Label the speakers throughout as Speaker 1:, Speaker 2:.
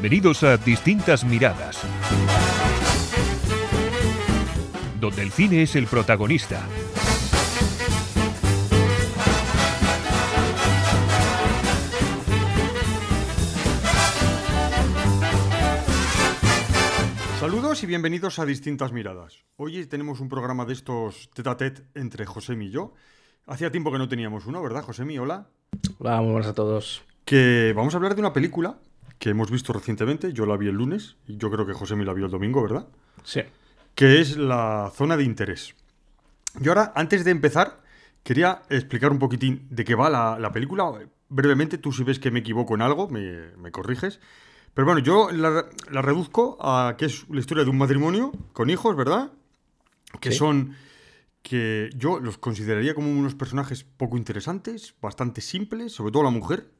Speaker 1: Bienvenidos a Distintas Miradas, donde el cine es el protagonista.
Speaker 2: Saludos y bienvenidos a Distintas Miradas. Hoy tenemos un programa de estos tete a tete entre José y yo. Hacía tiempo que no teníamos uno, ¿verdad, José? Hola.
Speaker 3: Hola, muy buenas a todos.
Speaker 2: Que vamos a hablar de una película que hemos visto recientemente. Yo la vi el lunes y yo creo que José la vio el domingo, ¿verdad?
Speaker 3: Sí.
Speaker 2: Que es la zona de interés. Y ahora, antes de empezar, quería explicar un poquitín de qué va la, película. Brevemente, tú si ves que me equivoco en algo, me, me corriges. Pero bueno, yo la, reduzco a que es la historia de un matrimonio con hijos, ¿verdad? Que son que yo los consideraría como unos personajes poco interesantes, bastante simples, sobre todo la mujer.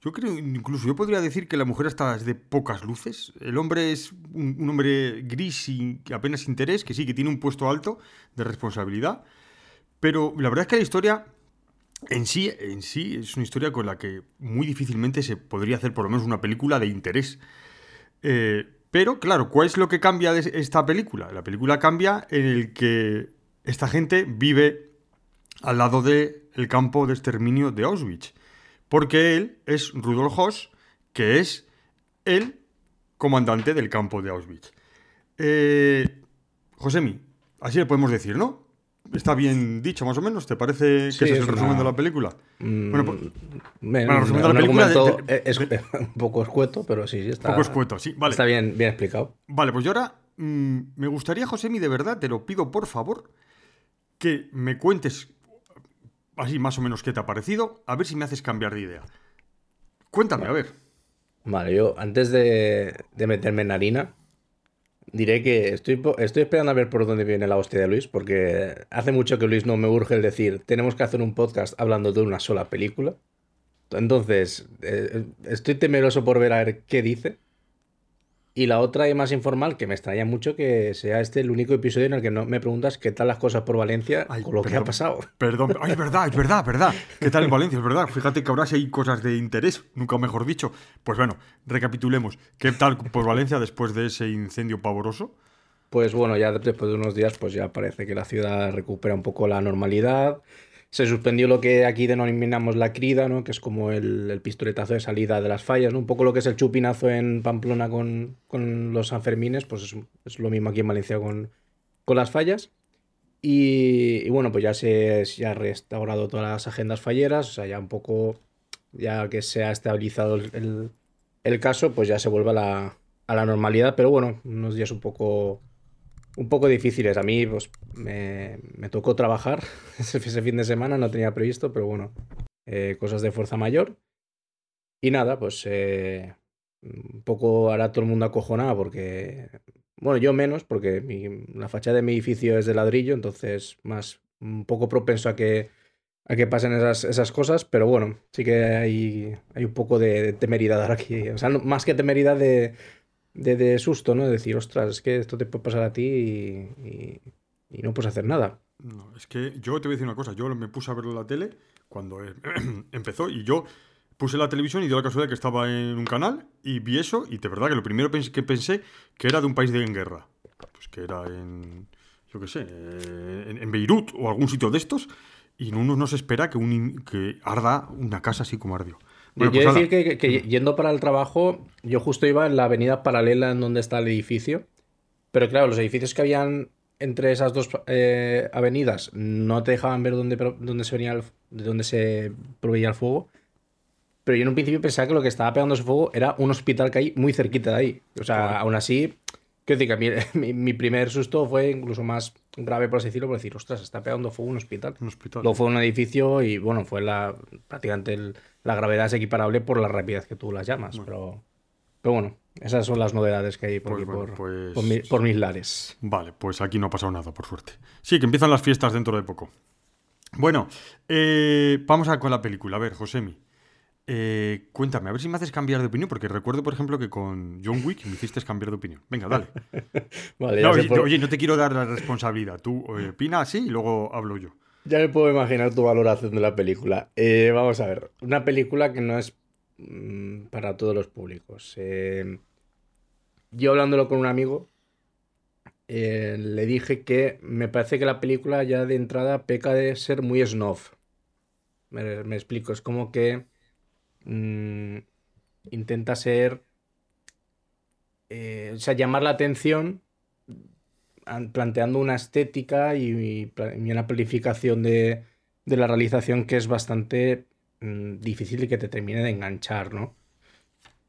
Speaker 2: Yo creo, incluso yo podría decir que la mujer está de pocas luces. El hombre es un, hombre gris y apenas interés, que sí, que tiene un puesto alto de responsabilidad. Pero la verdad es que la historia en sí, en sí es una historia con la que muy difícilmente se podría hacer por lo menos una película de interés. Eh, pero, claro, ¿cuál es lo que cambia de esta película? La película cambia en el que esta gente vive al lado del campo de exterminio de Auschwitz. Porque él es Rudolf Hoss, que es el comandante del campo de Auschwitz. Eh, Josemi, así le podemos decir, ¿no? Está bien dicho, más o menos. ¿Te parece que ese es el resumen de la película?
Speaker 3: Mm, bueno, pues, el resumen de la película es un poco escueto, pero sí, sí está.
Speaker 2: Un poco escueto, sí, vale.
Speaker 3: Está bien, bien explicado.
Speaker 2: Vale, pues yo ahora mm, me gustaría, Josemi, de verdad, te lo pido por favor, que me cuentes así más o menos qué te ha parecido, a ver si me haces cambiar de idea. Cuéntame, a ver.
Speaker 3: Vale, yo antes de, meterme en harina, Diré que estoy, estoy esperando a ver por dónde viene la hostia de Luis, porque hace mucho que Luis no me urge el decir, tenemos que hacer un podcast hablando de una sola película. Entonces, eh, estoy temeroso por ver a ver qué dice. Y la otra y más informal, que me extraña mucho que sea este el único episodio en el que no me preguntas qué tal las cosas por Valencia con lo que ha pasado.
Speaker 2: Perdón, ay, es verdad, es verdad, verdad. ¿Qué tal en Valencia? Es verdad. Fíjate que ahora sí hay cosas de interés, nunca mejor dicho. Pues bueno, recapitulemos. ¿Qué tal por Valencia después de ese incendio pavoroso?
Speaker 3: Pues bueno, ya después de unos días, pues ya parece que la ciudad recupera un poco la normalidad. Se suspendió lo que aquí denominamos la crida, ¿no? que es como el, pistoletazo de salida de las fallas, ¿no? un poco lo que es el chupinazo en Pamplona con, los Sanfermines, pues es, lo mismo aquí en Valencia con, con las fallas. Y, bueno, pues ya se, ha restaurado todas las agendas falleras, o sea, ya un poco, ya que se ha estabilizado el, el, caso, pues ya se vuelve a la, a la normalidad, pero bueno, unos días un poco un poco difíciles. A mí pues, me, tocó trabajar ese, fin de semana, no tenía previsto, pero bueno, eh, cosas de fuerza mayor. Y nada, pues eh, un poco hará todo el mundo acojonado porque, bueno, yo menos, porque la fachada de mi edificio es de ladrillo, entonces más un poco propenso a que, a que pasen esas, esas cosas, pero bueno, sí que hay, hay un poco de, temeridad aquí. O sea, más que temeridad de de, susto, ¿no? De decir, ostras, es que esto te puede pasar a ti y, no puedes hacer nada.
Speaker 2: No, es que yo te voy a decir una cosa, yo me puse a ver la tele cuando eh, empezó y yo puse la televisión y dio la casualidad que estaba en un canal y vi eso y de verdad que lo primero que pensé que era de un país de en guerra. Pues que era en, yo qué sé, eh, en, Beirut o algún sitio de estos y uno no se espera que, un, que arda una casa así como ardió.
Speaker 3: Bueno, quiero pues decir que, yendo para el trabajo, yo justo iba en la avenida paralela en donde está el edificio. Pero claro, los edificios que habían entre esas dos eh, avenidas no te dejaban ver dónde, dónde se venía de dónde se proveía el fuego. Pero yo en un principio pensaba que lo que estaba pegando ese fuego era un hospital que hay muy cerquita de ahí. O sea, aún así, quiero decir que mi, mi, primer susto fue incluso más grave, por así decirlo, por decir, ostras, está pegando fuego un hospital.
Speaker 2: Un hospital.
Speaker 3: Luego fue un edificio y bueno, fue la prácticamente el, la gravedad es equiparable por la rapidez que tú las llamas. Pero, pero bueno, esas son las novedades que hay por, pues por, pues por, mis lares.
Speaker 2: Vale, pues aquí no ha pasado nada, por suerte. Sí, que empiezan las fiestas dentro de poco. Bueno, eh, vamos a con la película. A ver, Josemi. Eh, cuéntame, a ver si me haces cambiar de opinión, porque recuerdo, por ejemplo, que con John Wick me hiciste cambiar de opinión. Venga, dale. oye, no te quiero dar la responsabilidad. Tú eh, opina así y luego hablo yo.
Speaker 3: Ya me puedo imaginar tu valoración de la película. vamos a ver, una película que no es mm, para todos los públicos. yo hablándolo con un amigo, eh, le dije que me parece que la película ya de entrada peca de ser muy snob. Me, explico, es como que mm, intenta ser, eh, o sea, llamar la atención planteando una estética y, una planificación de, de la realización que es bastante mm, difícil y que te termine de enganchar, ¿no?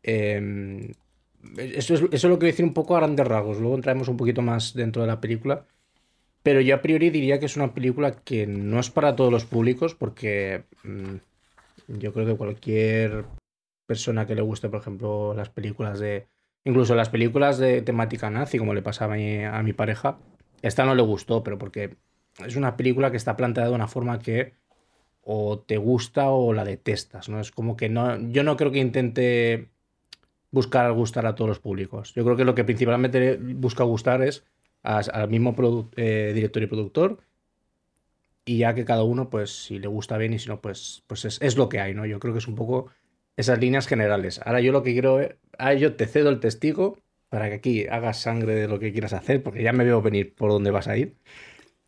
Speaker 3: Em, eso es, eso es lo que decir un poco a grandes rasgos. Luego entraremos un poquito más dentro de la película. Pero yo a priori diría que es una película que no es para todos los públicos, porque mm, yo creo que cualquier persona que le guste, por ejemplo, las películas de. Incluso las películas de temática nazi, como le pasaba a mi, a mi pareja, esta no le gustó, pero porque es una película que está planteada de una forma que o te gusta o la detestas, ¿no? Es como que no. Yo no creo que intente buscar gustar a todos los públicos. Yo creo que lo que principalmente busca gustar es al mismo eh, director y productor. Y ya que cada uno, pues, si le gusta bien y si no, pues, pues es, es lo que hay, ¿no? Yo creo que es un poco esas líneas generales. Ahora yo lo que quiero es. Ahora yo te cedo el testigo para que aquí hagas sangre de lo que quieras hacer, porque ya me veo venir por dónde vas a ir.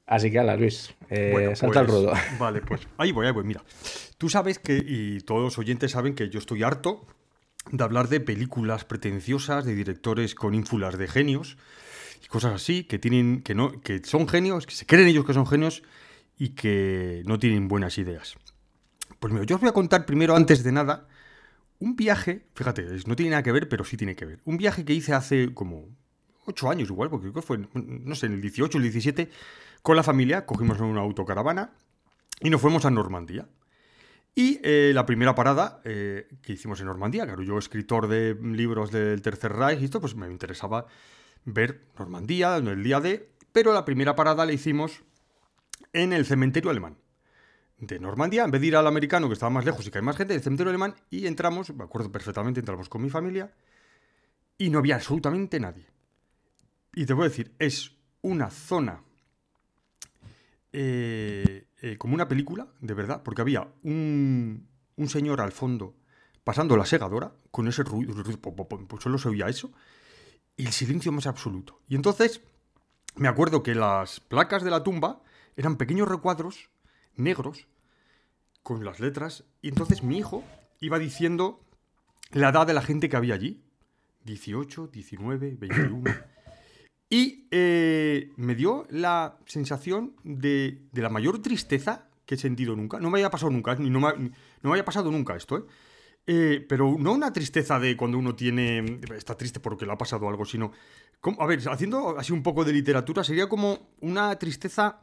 Speaker 3: Así que, ala, Luis, eh,
Speaker 2: Bueno,
Speaker 3: salta al
Speaker 2: pues,
Speaker 3: ruedo.
Speaker 2: Vale, pues ahí voy, ahí voy. Mira, tú sabes que, y todos los oyentes saben que yo estoy harto de hablar de películas pretenciosas, de directores con ínfulas de genios y cosas así, que tienen, que no, que son genios, que se creen ellos que son genios y que no tienen buenas ideas. Pues mira, yo os voy a contar primero, antes de nada, un viaje, fíjate, no tiene nada que ver, pero sí tiene que ver. Un viaje que hice hace como ocho años igual, porque creo que fue, no sé, en el 18 o el 17, con la familia, cogimos una autocaravana y nos fuimos a Normandía. Y eh, la primera parada eh, que hicimos en Normandía, claro, yo escritor de libros del Tercer Reich y esto, pues me interesaba ver Normandía el día de, pero la primera parada la hicimos en el cementerio alemán de Normandía, en vez de ir al americano que estaba más lejos y que hay más gente, el cementerio alemán, y entramos, me acuerdo perfectamente, entramos con mi familia y no había absolutamente nadie. Y te voy a decir, es una zona eh, eh, como una película, de verdad, porque había un, un señor al fondo pasando la segadora con ese ruido, pues solo se oía eso, y el silencio más absoluto. Y entonces me acuerdo que las placas de la tumba eran pequeños recuadros negros con las letras, y entonces mi hijo iba diciendo la edad de la gente que había allí. 18, 19, 21. Y eh, me dio la sensación de, de la mayor tristeza que he sentido nunca. No me había pasado nunca, ni no me, no me había pasado nunca esto, ¿eh? Eh, pero no una tristeza de cuando uno tiene. Está triste porque le ha pasado algo, sino. como- a ver, haciendo así un poco de literatura, sería como una tristeza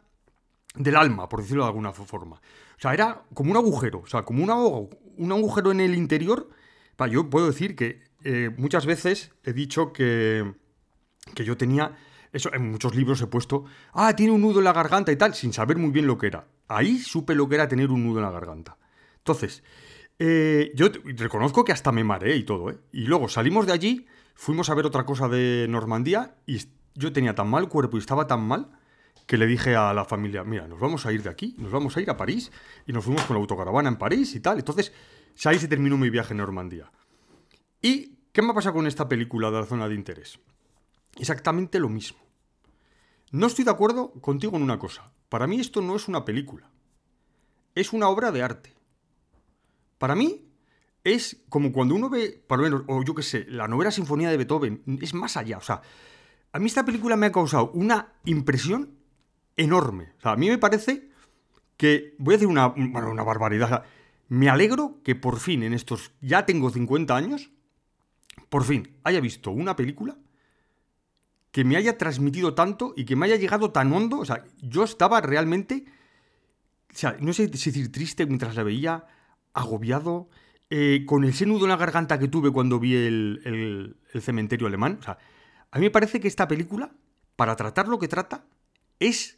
Speaker 2: del alma, por decirlo de alguna fo- forma. O sea, era como un agujero, o sea, como un, agu- un agujero en el interior. Yo puedo decir que eh, muchas veces he dicho que, que yo tenía. Eso, en muchos libros he puesto. Ah, tiene un nudo en la garganta y tal, sin saber muy bien lo que era. Ahí supe lo que era tener un nudo en la garganta. Entonces, eh, yo reconozco que hasta me mareé y todo, ¿eh? Y luego salimos de allí, fuimos a ver otra cosa de Normandía y yo tenía tan mal cuerpo y estaba tan mal que le dije a la familia, mira, nos vamos a ir de aquí, nos vamos a ir a París y nos fuimos con la autocaravana en París y tal. Entonces, ahí se terminó mi viaje en Normandía. ¿Y qué me pasa con esta película de la zona de interés? Exactamente lo mismo. No estoy de acuerdo contigo en una cosa. Para mí esto no es una película. Es una obra de arte. Para mí es como cuando uno ve, por lo menos, o yo qué sé, la novena sinfonía de Beethoven, es más allá. O sea, a mí esta película me ha causado una impresión enorme. O sea, a mí me parece que, voy a decir una, bueno, una barbaridad. o sea, me alegro que por fin en estos, ya tengo 50 años, por fin haya visto una película que me haya transmitido tanto y que me haya llegado tan hondo. O sea, yo estaba realmente, o sea, no sé si decir triste mientras la veía, agobiado, eh, con ese nudo en la garganta que tuve cuando vi el, el- el cementerio alemán. O sea, a mí me parece que esta película, para tratar lo que trata, es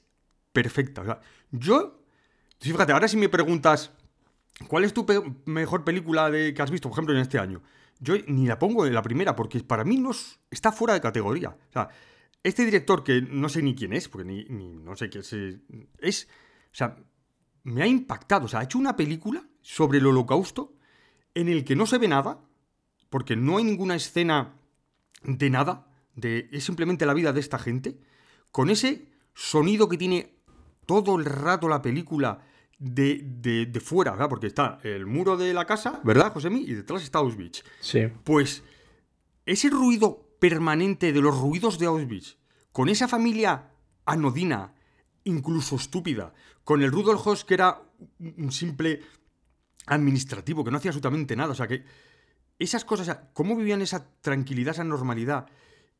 Speaker 2: perfecta. O sea, yo, fíjate, ahora si me preguntas, ¿cuál es tu mejor película de, que has visto, por ejemplo, en este año? Yo ni la pongo en la primera, porque para mí no es- está fuera de categoría. O sea, este director, que no sé ni quién es, porque ni, ni- no sé qué es, es, o sea, me ha impactado. O sea, ha hecho una película sobre el holocausto en el que no se ve nada, porque no hay ninguna escena de nada. de es simplemente la vida de esta gente, con ese sonido que tiene todo el rato la película de, de, fuera, ¿verdad? Porque está el muro de la casa, ¿verdad, Josemi? Y detrás está Auschwitz.
Speaker 3: Sí.
Speaker 2: Pues ese ruido permanente de los ruidos de Auschwitz, con esa familia anodina, incluso estúpida, con el Rudolf Hoss que era un simple administrativo, que no hacía absolutamente nada, o sea que esas cosas, cómo vivían esa tranquilidad, esa normalidad.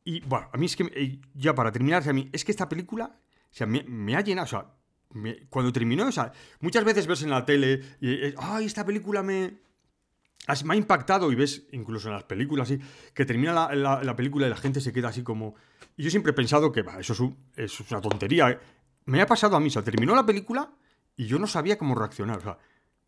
Speaker 2: Y bueno, a mí es que, ya para terminar, a mí, es que esta película, o sea, me, ha llenado, o sea, cuando terminó, o sea, muchas veces ves en la tele, y, ay, esta película me, me ha impactado, y ves, incluso en las películas, así, que termina la, película y la gente se queda así como... Y yo siempre he pensado que, eso es, es una tontería. ¿eh? Me ha pasado a mí, o sea, terminó la película y yo no sabía cómo reaccionar, o sea,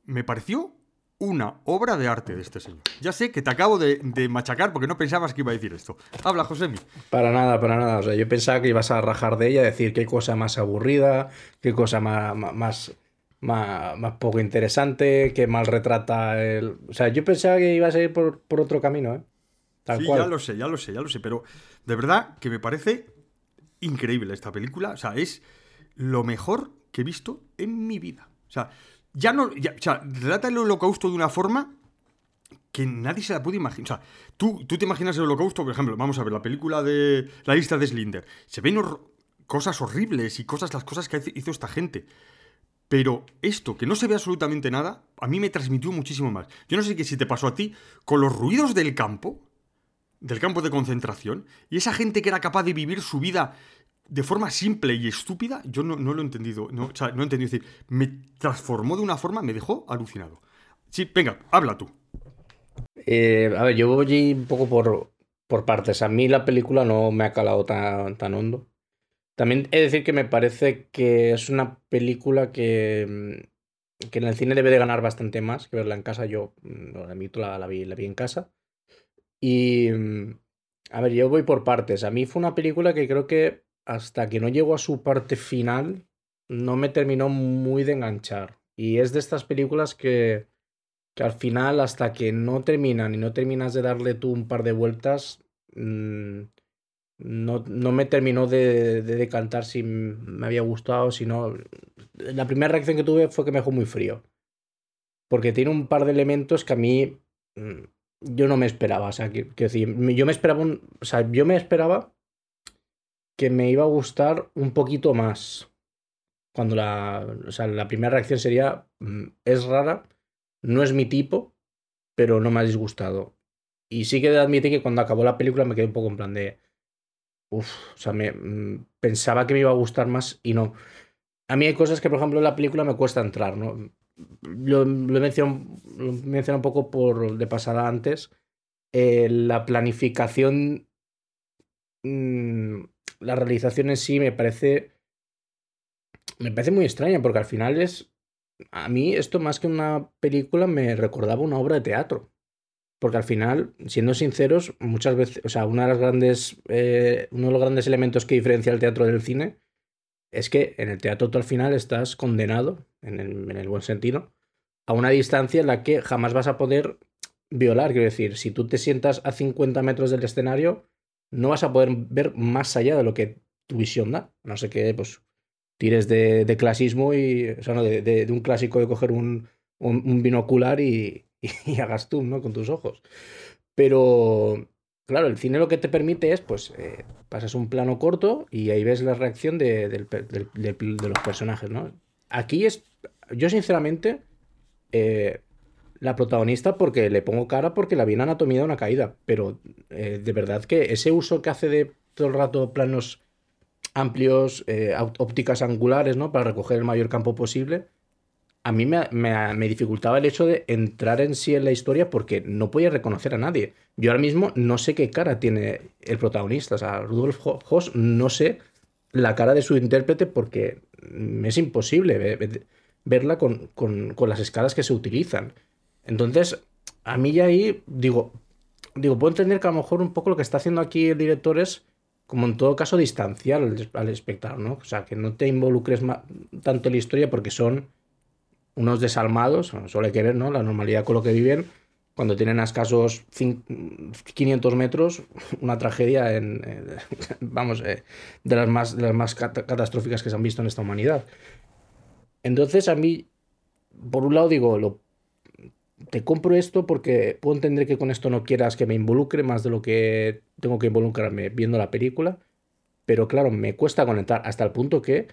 Speaker 2: me pareció una obra de arte de este señor. Ya sé que te acabo de, machacar porque no pensabas que iba a decir esto. Habla, Josemi.
Speaker 3: Para nada, para nada. O sea, yo pensaba que ibas a rajar de ella, decir qué cosa más aburrida, qué cosa más, más, más, poco interesante, que mal retrata el... O sea, yo pensaba que ibas a ir por, otro camino, ¿eh?
Speaker 2: sí, ya lo sé, ya lo sé, ya lo sé. Pero de verdad que me parece increíble esta película. O sea, es lo mejor que he visto en mi vida. O sea, ya no. o sea, relata el holocausto de una forma que nadie se la puede imaginar. O sea, tú, tú te imaginas el holocausto, por ejemplo, vamos a ver la película de La lista de Slinder. Se ven cosas horribles y cosas, las cosas que hizo esta gente. Pero esto, que no se ve absolutamente nada, a mí me transmitió muchísimo más. Yo no sé qué si te pasó a ti, con los ruidos del campo, del campo de concentración, y esa gente que era capaz de vivir su vida de forma simple y estúpida, yo no, lo he entendido. No, o sea, no he entendido. decir, me transformó de una forma, me dejó alucinado. Sí, venga, habla tú.
Speaker 3: Eh, a ver, yo voy un poco por, por partes. A mí la película no me ha calado tan, tan hondo. También he de decir que me parece que es una película que, mm, que en el cine debe de ganar bastante más que verla en casa. Yo, mm, la, vi, la vi en casa. Y, mm, a ver, yo voy por partes. A mí fue una película que creo que hasta que no llegó a su parte final, no me terminó muy de enganchar. Y es de estas películas que, que al final, hasta que no terminan y no terminas de darle tú un par de vueltas, mm, no, no, me terminó de, de, decantar si me había gustado, si no. La primera reacción que tuve fue que me dejó muy frío. Porque tiene un par de elementos que a mí mm, yo no me esperaba. O sea, que, yo me esperaba o sea, yo me esperaba que me iba a gustar un poquito más. Cuando la, o sea, la primera reacción sería, mm, es rara, no es mi tipo, pero no me ha disgustado. Y sí que de admitir que cuando acabó la película me quedé un poco en plan de, uff, o sea, me, mm, pensaba que me iba a gustar más y no. A mí hay cosas que, por ejemplo, en la película me cuesta entrar, ¿no? Lo, lo he mencionado, un poco por de pasada antes. Eh, la planificación mm, la realización en sí me parece. Me parece muy extraña, porque al final es. A mí, esto más que una película me recordaba una obra de teatro. Porque al final, siendo sinceros, muchas veces. O sea, una de las grandes. Eh, uno de los grandes elementos que diferencia el teatro del cine es que en el teatro tú al final estás condenado, en el, en el buen sentido, a una distancia en la que jamás vas a poder violar. Quiero decir, si tú te sientas a 50 metros del escenario, no vas a poder ver más allá de lo que tu visión da. No sé qué, pues tires de, de clasismo y. O sea, no, de, de, un clásico de coger un, un, binocular y, hagas tú, ¿no? Con tus ojos. Pero. Claro, el cine lo que te permite es, pues, eh, pasas un plano corto y ahí ves la reacción de, de los personajes, ¿no? Aquí es, yo sinceramente, eh, la protagonista porque le pongo cara porque la bien anatomía de una caída. Pero eh, de verdad que ese uso que hace de todo el rato planos amplios, eh, ópticas angulares, ¿no? Para recoger el mayor campo posible. A mí me, me, dificultaba el hecho de entrar en sí en la historia porque no podía reconocer a nadie. Yo ahora mismo no sé qué cara tiene el protagonista. O sea, Rudolf Hoss, no sé la cara de su intérprete porque es imposible verla con, con, con las escalas que se utilizan. Entonces, a mí ya ahí digo, digo, puedo entender que a lo mejor un poco lo que está haciendo aquí el director es, como en todo caso, distanciar al, espectador, ¿no? O sea, que no te involucres tanto en la historia porque son unos desalmados, suele querer, ¿no? La normalidad con lo que viven, cuando tienen a escasos 500 metros una tragedia en, vamos, eh, de las más, de las más catastróficas que se han visto en esta humanidad. Entonces a mí, por un lado digo, lo, te compro esto porque puedo entender que con esto no quieras que me involucre más de lo que tengo que involucrarme viendo la película, pero claro, me cuesta conectar hasta el punto que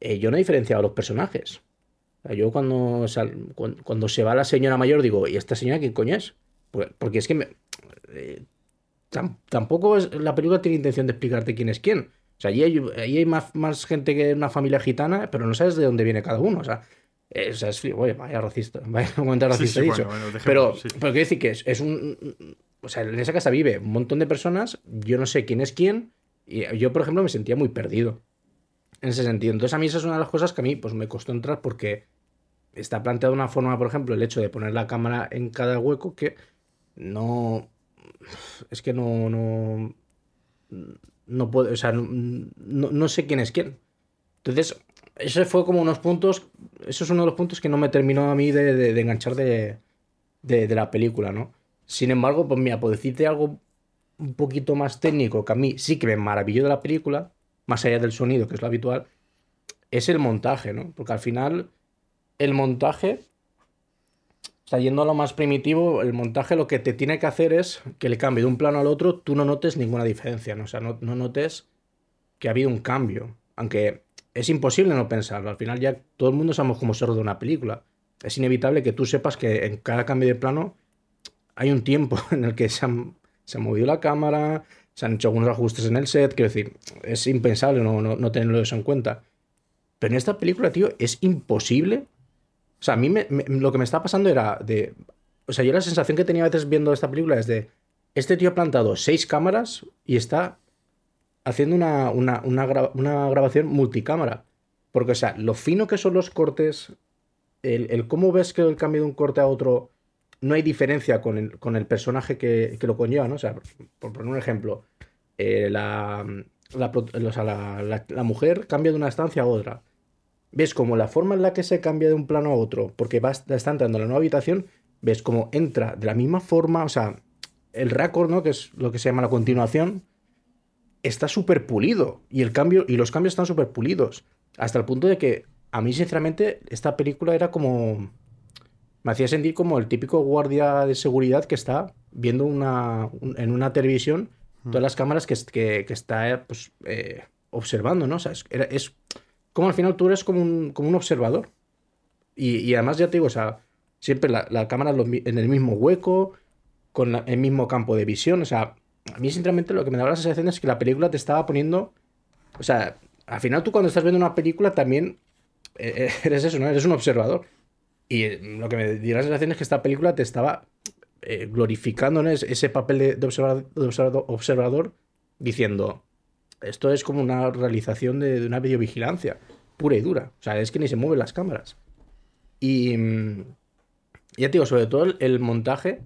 Speaker 3: eh, yo no he diferenciado los personajes. Yo cuando, cuando, se va la señora mayor digo, ¿y esta señora quién coño es? Porque es que eh, tampoco es, la película tiene intención de explicarte quién es quién. O sea, allí hay, hay más, más, gente que una familia gitana, pero no sabes de dónde viene cada uno. O sea, es, es oye, vaya racista, vaya comentario racista dicho. pero, pero quiero decir que es, es, un. O sea, en esa casa vive un montón de personas, yo no sé quién es quién, y yo, por ejemplo, me sentía muy perdido en ese sentido. Entonces, a mí esa es una de las cosas que a mí pues, me costó entrar porque está planteado de una forma, por ejemplo, el hecho de poner la cámara en cada hueco que no. Es que no. No, no puedo. O sea, no, sé quién es quién. Entonces, ese fue como unos puntos. Eso es uno de los puntos que no me terminó a mí de, enganchar de, de, la película, ¿no? Sin embargo, pues mira, por decirte algo un poquito más técnico que a mí sí que me maravilló de la película, más allá del sonido, que es lo habitual, es el montaje, ¿no? Porque al final el montaje, o sea, yendo a lo más primitivo, el montaje lo que te tiene que hacer es que el cambio de un plano al otro tú no notes ninguna diferencia, ¿no? O sea, no, notes que ha habido un cambio. Aunque es imposible no pensarlo. Al final ya todo el mundo sabemos cómo se de una película. Es inevitable que tú sepas que en cada cambio de plano hay un tiempo en el que se, ha movido la cámara, se han hecho algunos ajustes en el set. Quiero decir, es impensable no, tenerlo eso en cuenta. Pero en esta película, tío, es imposible o sea, a mí lo que me está pasando era de. O sea, yo la sensación que tenía a veces viendo esta película es de. Este tío ha plantado seis cámaras y está haciendo una, una, grabación multicámara. Porque, o sea, lo fino que son los cortes, el, cómo ves que el cambio de un corte a otro no hay diferencia con el, personaje que, lo conlleva, ¿no? O sea, por, poner un ejemplo, eh, la, la, mujer cambia de una estancia a otra ves como la forma en la que se cambia de un plano a otro, porque va, está entrando a la nueva habitación, ves como entra de la misma forma, o sea, el récord, ¿no? Que es lo que se llama la continuación, está súper pulido. Y el cambio, y los cambios están súper pulidos. Hasta el punto de que, a mí, sinceramente, esta película era como. Me hacía sentir como el típico guardia de seguridad que está viendo una, en una televisión mm. todas las cámaras que, que, está pues, eh, observando, ¿no? O sea, es, es como al final tú eres como un, como un observador. Y, además, ya te digo, o sea, siempre la, cámara en el mismo hueco, con el mismo campo de visión. O sea, a mí, sinceramente, lo que me daba la sensación es que la película te estaba poniendo. O sea, al final tú cuando estás viendo una película también eh, eh, eres eso, ¿no? Eres un observador. Y lo que me dio la sensación es que esta película te estaba eh, glorificando en ese papel de, observador, observador, diciendo, esto es como una realización de, una videovigilancia pura y dura. O sea, es que ni se mueven las cámaras. Y mm, ya te digo, sobre todo el, montaje,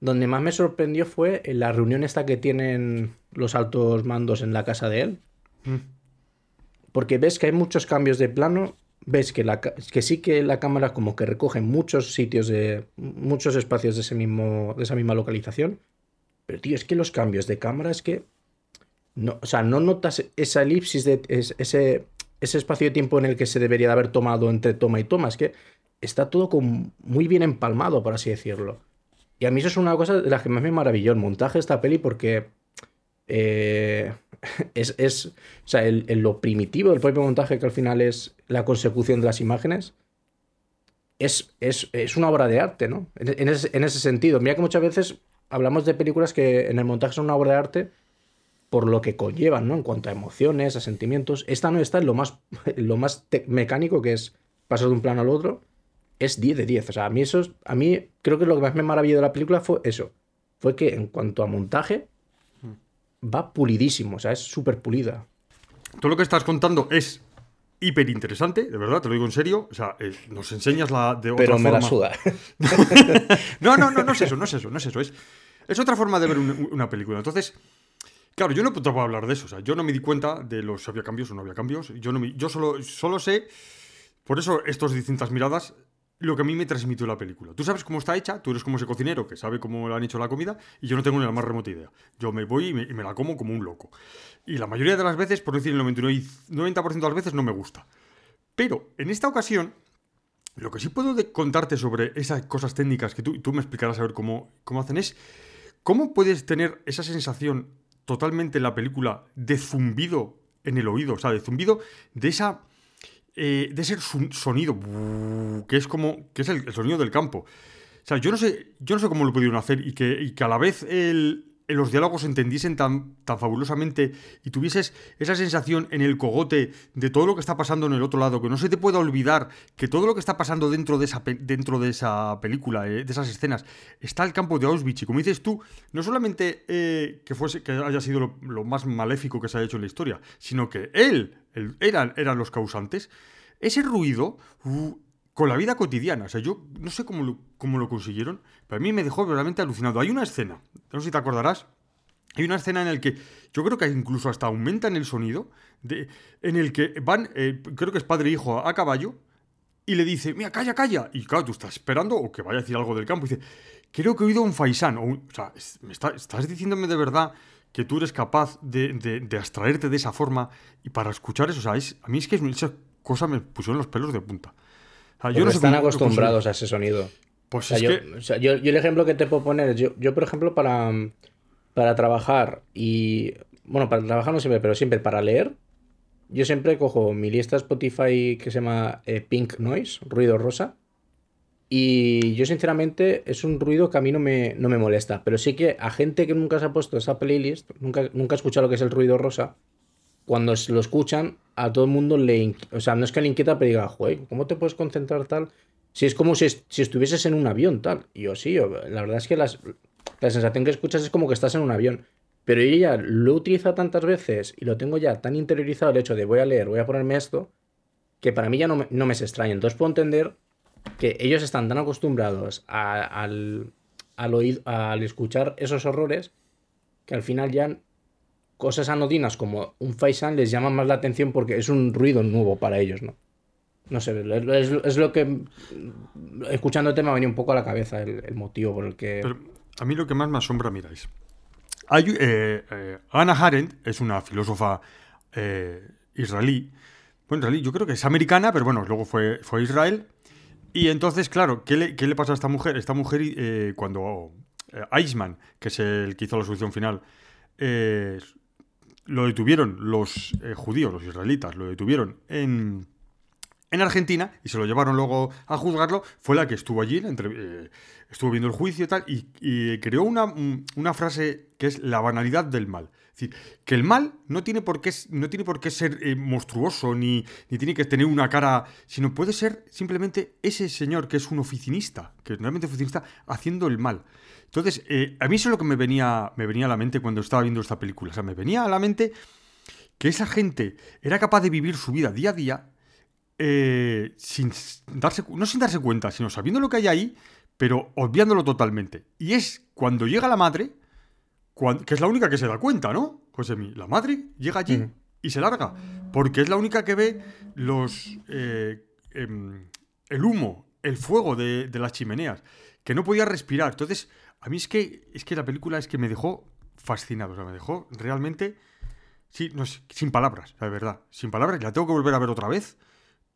Speaker 3: donde más me sorprendió fue en la reunión esta que tienen los altos mandos en la casa de él. Mm. Porque ves que hay muchos cambios de plano, ves que, la, que sí que la cámara como que recoge muchos sitios de muchos espacios de ese mismo de esa misma localización. Pero tío, es que los cambios de cámara es que no, o sea, no notas esa elipsis, de ese, ese espacio de tiempo en el que se debería de haber tomado entre toma y toma. Es que está todo como muy bien empalmado, por así decirlo. Y a mí eso es una cosa de las que más me maravilló el montaje de esta peli porque eh, es, es, o sea, el, lo primitivo del propio montaje que al final es la consecución de las imágenes. Es, es, es una obra de arte, ¿no? En, ese, en ese sentido. Mira que muchas veces hablamos de películas que en el montaje son una obra de arte, por lo que conllevan, ¿no? En cuanto a emociones, a sentimientos. Esta no está en lo más, lo más mecánico que es pasar de un plano al otro. Es 10 de 10. O sea, a mí eso a mí creo que lo que más me maravilló de la película fue eso. Fue que en cuanto a montaje, va pulidísimo. O sea, es súper pulida.
Speaker 2: Todo lo que estás contando es hiper interesante, de verdad, te lo digo en serio. O sea, eh, nos enseñas la de
Speaker 3: otra Pero me la suda.
Speaker 2: no, no, no, no es eso, no es eso, no es eso. Es, es otra forma de ver una película. Entonces, Claro, yo no puedo hablar de eso. O sea, yo no me di cuenta de los si había cambios o no había cambios. Yo, no yo solo, solo sé, por eso estas distintas miradas, lo que a mí me transmitió la película. Tú sabes cómo está hecha, tú eres como ese cocinero que sabe cómo le han hecho la comida y yo no tengo ni la más remota idea. Yo me voy y me, la como como un loco. Y la mayoría de las veces, por decir el 99 y 90% de las veces, no me gusta. Pero en esta ocasión, lo que sí puedo contarte sobre esas cosas técnicas que tú, tú me explicarás a ver cómo, cómo hacen es cómo puedes tener esa sensación totalmente en la película de zumbido en el oído, o sea, de zumbido de esa eh, de ese sonido que es como que es el, el sonido del campo. O sea, yo no sé, yo no sé cómo lo pudieron hacer y que, y que a la vez el- los diálogos se entendiesen tan, tan fabulosamente y tuvieses esa sensación en el cogote de todo lo que está pasando en el otro lado, que no se te pueda olvidar que todo lo que está pasando dentro de esa, dentro de esa película, eh, de esas escenas, está el campo de Auschwitz. Y como dices tú, no solamente eh, que, fuese, que haya sido lo, más maléfico que se haya hecho en la historia, sino que él, él- eran, eran los causantes, ese ruido uh, con la vida cotidiana. O sea, yo no sé cómo lo, cómo lo consiguieron, pero a mí me dejó realmente alucinado. Hay una escena, no sé si te acordarás, hay una escena en la que yo creo que incluso hasta aumentan el sonido, de, en el que van, eh, creo que es padre e hijo a, caballo, y le dice, mira, calla, calla. Y claro, tú estás esperando o que vaya a decir algo del campo. Y dice, creo que he oído un faisán. O, o sea, es- estás diciéndome de verdad que tú eres capaz de, de- de abstraerte de esa forma y para escuchar eso. O sea, es- a mí es que esa cosa me pusieron los pelos de punta. O sea,
Speaker 3: Porque están
Speaker 2: cómo
Speaker 3: acostumbrados a ese sonido.
Speaker 2: Pues
Speaker 3: O sea,
Speaker 2: es
Speaker 3: yo,
Speaker 2: que...
Speaker 3: o sea, yo- yo el ejemplo que te puedo poner, yo, yo por ejemplo, para, para trabajar y. Bueno, para trabajar no siempre, pero siempre para leer, yo siempre cojo mi lista Spotify que se llama eh, Pink Noise, ruido rosa. Y yo, sinceramente, es un ruido que a mí no me, no me molesta. Pero sí que a gente que nunca se ha puesto esa playlist, nunca, nunca ha escuchado lo que es el ruido rosa, cuando lo escuchan, a todo el mundo le. O sea, no es que le inquieta, pero diga, joder, ¿cómo te puedes concentrar tal? Si es como si, si estuvieses en un avión, tal. Y yo sí, yo- la verdad es que las- la sensación que escuchas es como que estás en un avión. Pero yo ya lo he utilizado tantas veces y lo tengo ya tan interiorizado el hecho de voy a leer, voy a ponerme esto, que para mí ya no me, no me es. Entonces puedo entender que ellos están tan acostumbrados al, al, oír- al escuchar esos horrores que al final ya cosas anodinas como un faisán les llaman más la atención porque es un ruido nuevo para ellos, ¿no? No sé, es, lo que escuchándote me ha venido un poco a la cabeza el, motivo por el que...
Speaker 2: Pero a mí lo que más me asombra, miráis. Hay, eh, eh, es una filósofa eh, israelí. Bueno, israelí, yo creo que es americana, pero bueno, luego fue, fue a Israel. Y entonces, claro, ¿qué le, qué le pasa a esta mujer? Esta mujer, eh, cuando eh, Eichmann, que es el que hizo la solución final, eh, lo detuvieron los eh, judíos, los israelitas, lo detuvieron en, en Argentina y se lo llevaron luego a juzgarlo, fue la que estuvo allí, entre- eh, estuvo viendo el juicio y tal, y, creó una, un- una frase que es la banalidad del mal. Es decir, que el mal no tiene por qué, no tiene por qué ser eh, monstruoso ni, ni tiene que tener una cara, sino puede ser simplemente ese señor que es un oficinista, que es realmente oficinista, haciendo el mal. Entonces, eh, a mí eso es lo que me venía, me venía a la mente cuando estaba viendo esta película. O sea, me venía a la mente que esa gente era capaz de vivir su vida día a día eh, sin darse, no sin darse cuenta, sino sabiendo lo que hay ahí, pero obviándolo totalmente. Y es cuando llega la madre, que es la única que se da cuenta, ¿no? Josemi, la madre llega allí y se larga, porque es la única que ve los eh, em, el humo, el fuego de, de las chimeneas, que no podía respirar. Entonces, a mí es que, es que la película es que me dejó fascinado, o sea, me dejó realmente... Sí, no sin palabras, la verdad. Sin palabras, la tengo que volver a ver otra vez.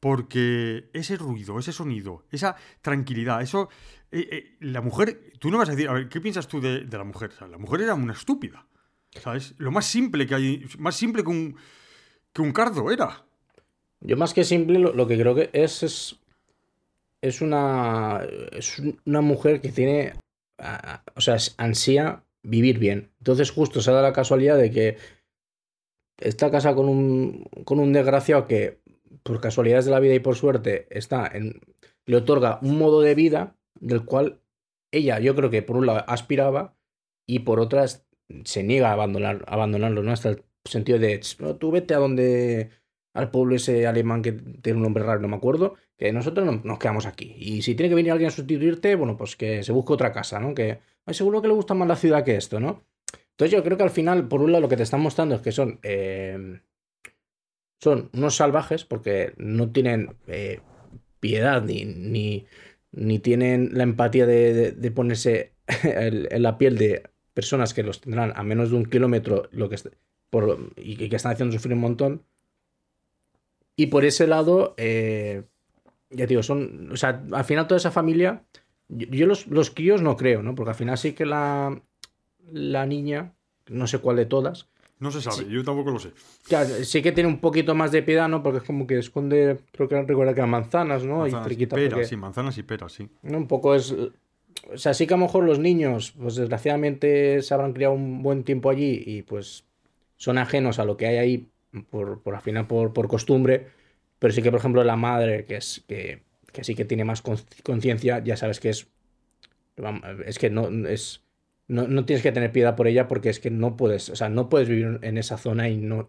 Speaker 2: Porque ese ruido, ese sonido, esa tranquilidad, eso. eh, eh, la mujer. Tú no vas a decir. A ver, ¿qué piensas tú de, la mujer? La mujer era una estúpida. ¿Sabes? Lo más simple que hay. Más simple que un. que un cardo era.
Speaker 3: Yo más que simple, lo, lo que creo que es, es. Es una. Es una mujer que tiene. O sea, ansía vivir bien. Entonces, justo se da la casualidad de que está casada con un, con un desgraciado que, por casualidades de la vida y por suerte, está en. Le otorga un modo de vida del cual ella, yo creo que por un lado aspiraba y por otras se niega a abandonar, abandonarlo, ¿no? Hasta el sentido de, "Ch, no, tú vete a donde al pueblo ese alemán que tiene un nombre raro, no me acuerdo, que nosotros no- nos quedamos aquí. Y si tiene que venir alguien a sustituirte, bueno, pues que se busque otra casa, ¿no? Que "Ay, seguro que le gusta más la ciudad que esto, ¿no? Entonces yo creo que al final, por un lado, lo que te están mostrando es que son, eh, son unos salvajes porque no tienen eh, piedad ni, ni, tienen la empatía de, de, ponerse en, la piel de personas que los tendrán a menos de un kilómetro lo que, por, y que están haciendo sufrir un montón. Y por ese lado, eh, ya digo, son, o sea, al final toda esa familia, yo, los, los, críos no creo, ¿no? Porque al final sí que la, la niña, no sé cuál de todas,
Speaker 2: no se sabe, yo tampoco lo sé.
Speaker 3: sí que tiene un poquito más de piedad, ¿no? Porque es como que esconde, creo que recuerda que eran manzanas, ¿no?
Speaker 2: Manzanas y, peras, sí, manzanas y peras, sí.
Speaker 3: Un poco es... O sea, sí que a lo mejor los niños, pues desgraciadamente se habrán criado un buen tiempo allí y pues son ajenos a lo que hay ahí por, por al final por, por costumbre, pero sí que por ejemplo la madre, que es que, que sí que tiene más conciencia, ya sabes que es... Es que no es no, no, tienes que tener piedad por ella porque es que no puedes, o sea, no puedes vivir en esa zona y no,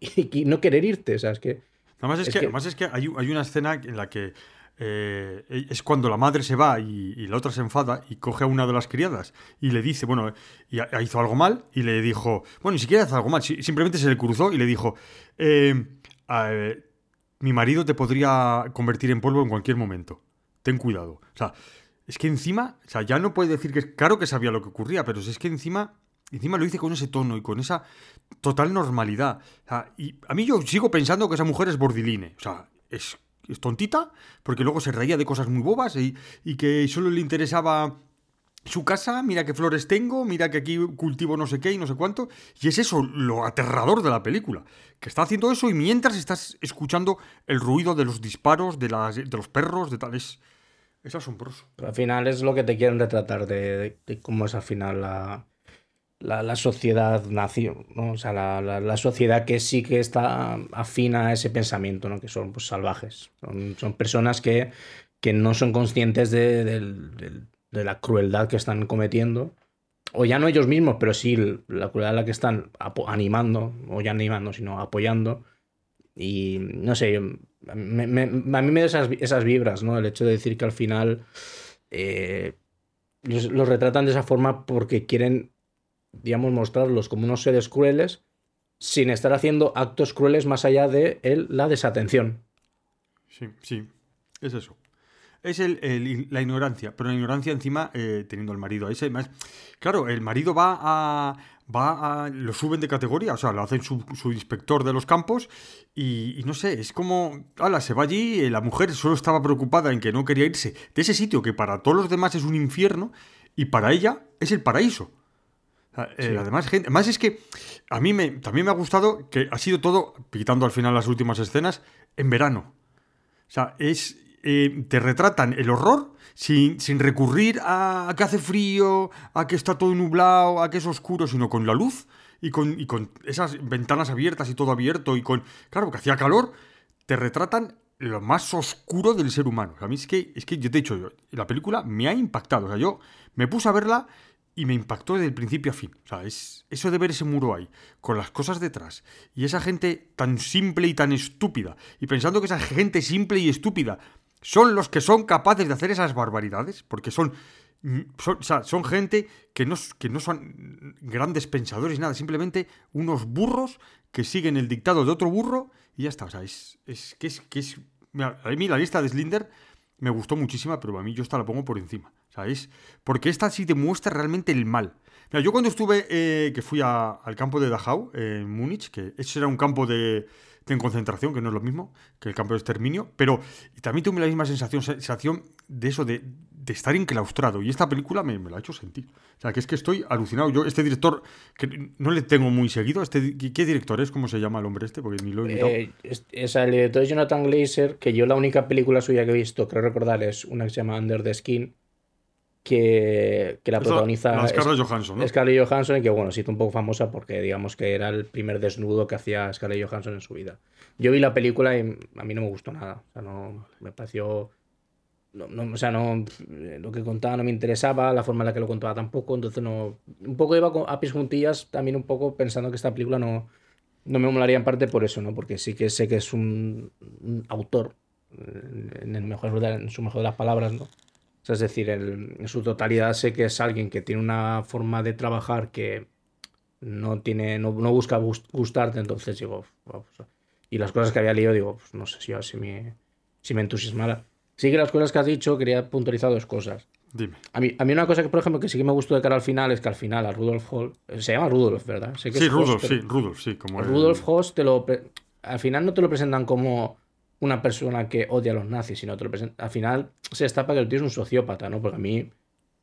Speaker 3: y, no querer irte, o sea, es que...
Speaker 2: Además es, que, Además es que hay, hay, una escena en la que eh, es cuando la madre se va y, la otra se enfada y coge a una de las criadas y le dice, bueno, y hizo algo mal y le dijo, bueno, ni siquiera hizo algo mal, simplemente se le cruzó y le dijo, eh, mi marido te podría convertir en polvo en cualquier momento, ten cuidado. O sea, es que encima, o sea, ya no puede decir que claro que sabía lo que ocurría, pero es que encima, encima lo dice con ese tono y con esa total normalidad. O sea, y a mí yo sigo pensando que esa mujer es bordiline. O sea, es, tontita, porque luego se reía de cosas muy bobas y, y que solo le interesaba su casa, mira qué flores tengo, mira que aquí cultivo no sé qué y no sé cuánto. Y es eso lo aterrador de la película, que está haciendo eso y mientras estás escuchando el ruido de los disparos, de, las, de los perros, de tales... Es asombroso.
Speaker 3: al final es lo que te quieren retratar de, cómo es al final la, la, sociedad nació, ¿no? O sea, la, sociedad que sí que está afina a ese pensamiento, ¿no? Que son pues, salvajes. Son, personas que, que, no son conscientes de, de, la crueldad que están cometiendo. O ya no ellos mismos, pero sí la crueldad a la que están animando, o ya animando, sino apoyando. Y no sé, a mí me da esas, esas, vibras, ¿no? El hecho de decir que al final eh, los, retratan de esa forma porque quieren, digamos, mostrarlos como unos seres crueles sin estar haciendo actos crueles más allá de la desatención.
Speaker 2: Sí, sí, es eso. Es el, la ignorancia, pero la ignorancia encima eh, teniendo al marido. Ese, más, claro, el marido va a, va a, lo suben de categoría, o sea, lo hacen su, inspector de los campos y, no sé, es como, ala, se va allí, eh, la mujer solo estaba preocupada en que no quería irse de ese sitio que para todos los demás es un infierno y para ella es el paraíso. Eh, además, gente, además es que a mí me, también me ha gustado que ha sido todo, quitando al final las últimas escenas, en verano. O sea, es, eh, te retratan el horror sin, sin recurrir a, que hace frío, a que está todo nublado, a que es oscuro, sino con la luz y con, y con esas ventanas abiertas y todo abierto y con... Claro, que hacía calor, te retratan lo más oscuro del ser humano. a mí es que, es que yo te he dicho, la película me ha impactado. O sea, yo me puse a verla y me impactó desde el principio a fin. O sea, es eso de ver ese muro ahí, con las cosas detrás, y esa gente tan simple y tan estúpida, y pensando que esa gente simple y estúpida son los que son capaces de hacer esas barbaridades, porque son, mm, son, gente que no, que no son grandes pensadores, nada, simplemente unos burros que siguen el dictado de otro burro y ya está. O sea, es, es que es... Que es a mí la lista de Slinder me gustó muchísima, pero a mí yo esta la pongo por encima. ¿Sabéis? Porque esta sí demuestra realmente el mal. Yo cuando estuve, eh, que fui al campo de Dachau, en Múnich, que ese era un campo de, en concentración, que no es lo mismo que el campo de exterminio, pero también tuve la misma sensación, sensación de eso, de, estar enclaustrado. Y esta película me, me, lo ha hecho sentir. O sea, que es que estoy alucinado. Yo, este director, que no le tengo muy seguido, este, ¿qué director es? ¿Cómo se llama el hombre este? Porque ni lo he.
Speaker 3: Eh, es, el director de Jonathan Glazer, que yo la única película suya que he visto, creo recordar, es una que se llama Under the Skin que, la protagoniza
Speaker 2: Scarlett Johansson,
Speaker 3: Scarlett Johansson que bueno, sí un poco famosa porque digamos que era el primer desnudo que hacía Scarlett Johansson en su vida. Yo vi la película y a mí no me gustó nada, o sea, no me pareció no, o sea, no lo que contaba no me interesaba, la forma en la que lo contaba tampoco, entonces no un poco iba a pies juntillas también un poco pensando que esta película no no me molaría en parte por eso, ¿no? Porque sí que sé que es un, autor en, el mejor, en su mejor de las palabras, ¿no? Es decir, en su totalidad sé que es alguien que tiene una forma de trabajar que no tiene no, busca gustarte, entonces digo, y las cosas que había leído, digo, pues no sé si, si, me, si me entusiasmara. Sí que las cosas que has dicho, quería puntualizar dos cosas.
Speaker 2: Dime.
Speaker 3: A mí, a mí una cosa que, por ejemplo, que sí que me gustó de cara al final es que al final a Rudolf Hall... Se llama Rudolf, ¿verdad? Sé que
Speaker 2: Sí,
Speaker 3: Host,
Speaker 2: Rudolf, sí, Rudolf, sí. Como el-
Speaker 3: Rudolf Host te lo al final no te lo presentan como una persona que odia a los nazis, sino te lo presentan al final se destapa que el tío es un sociópata, ¿no? Porque a mí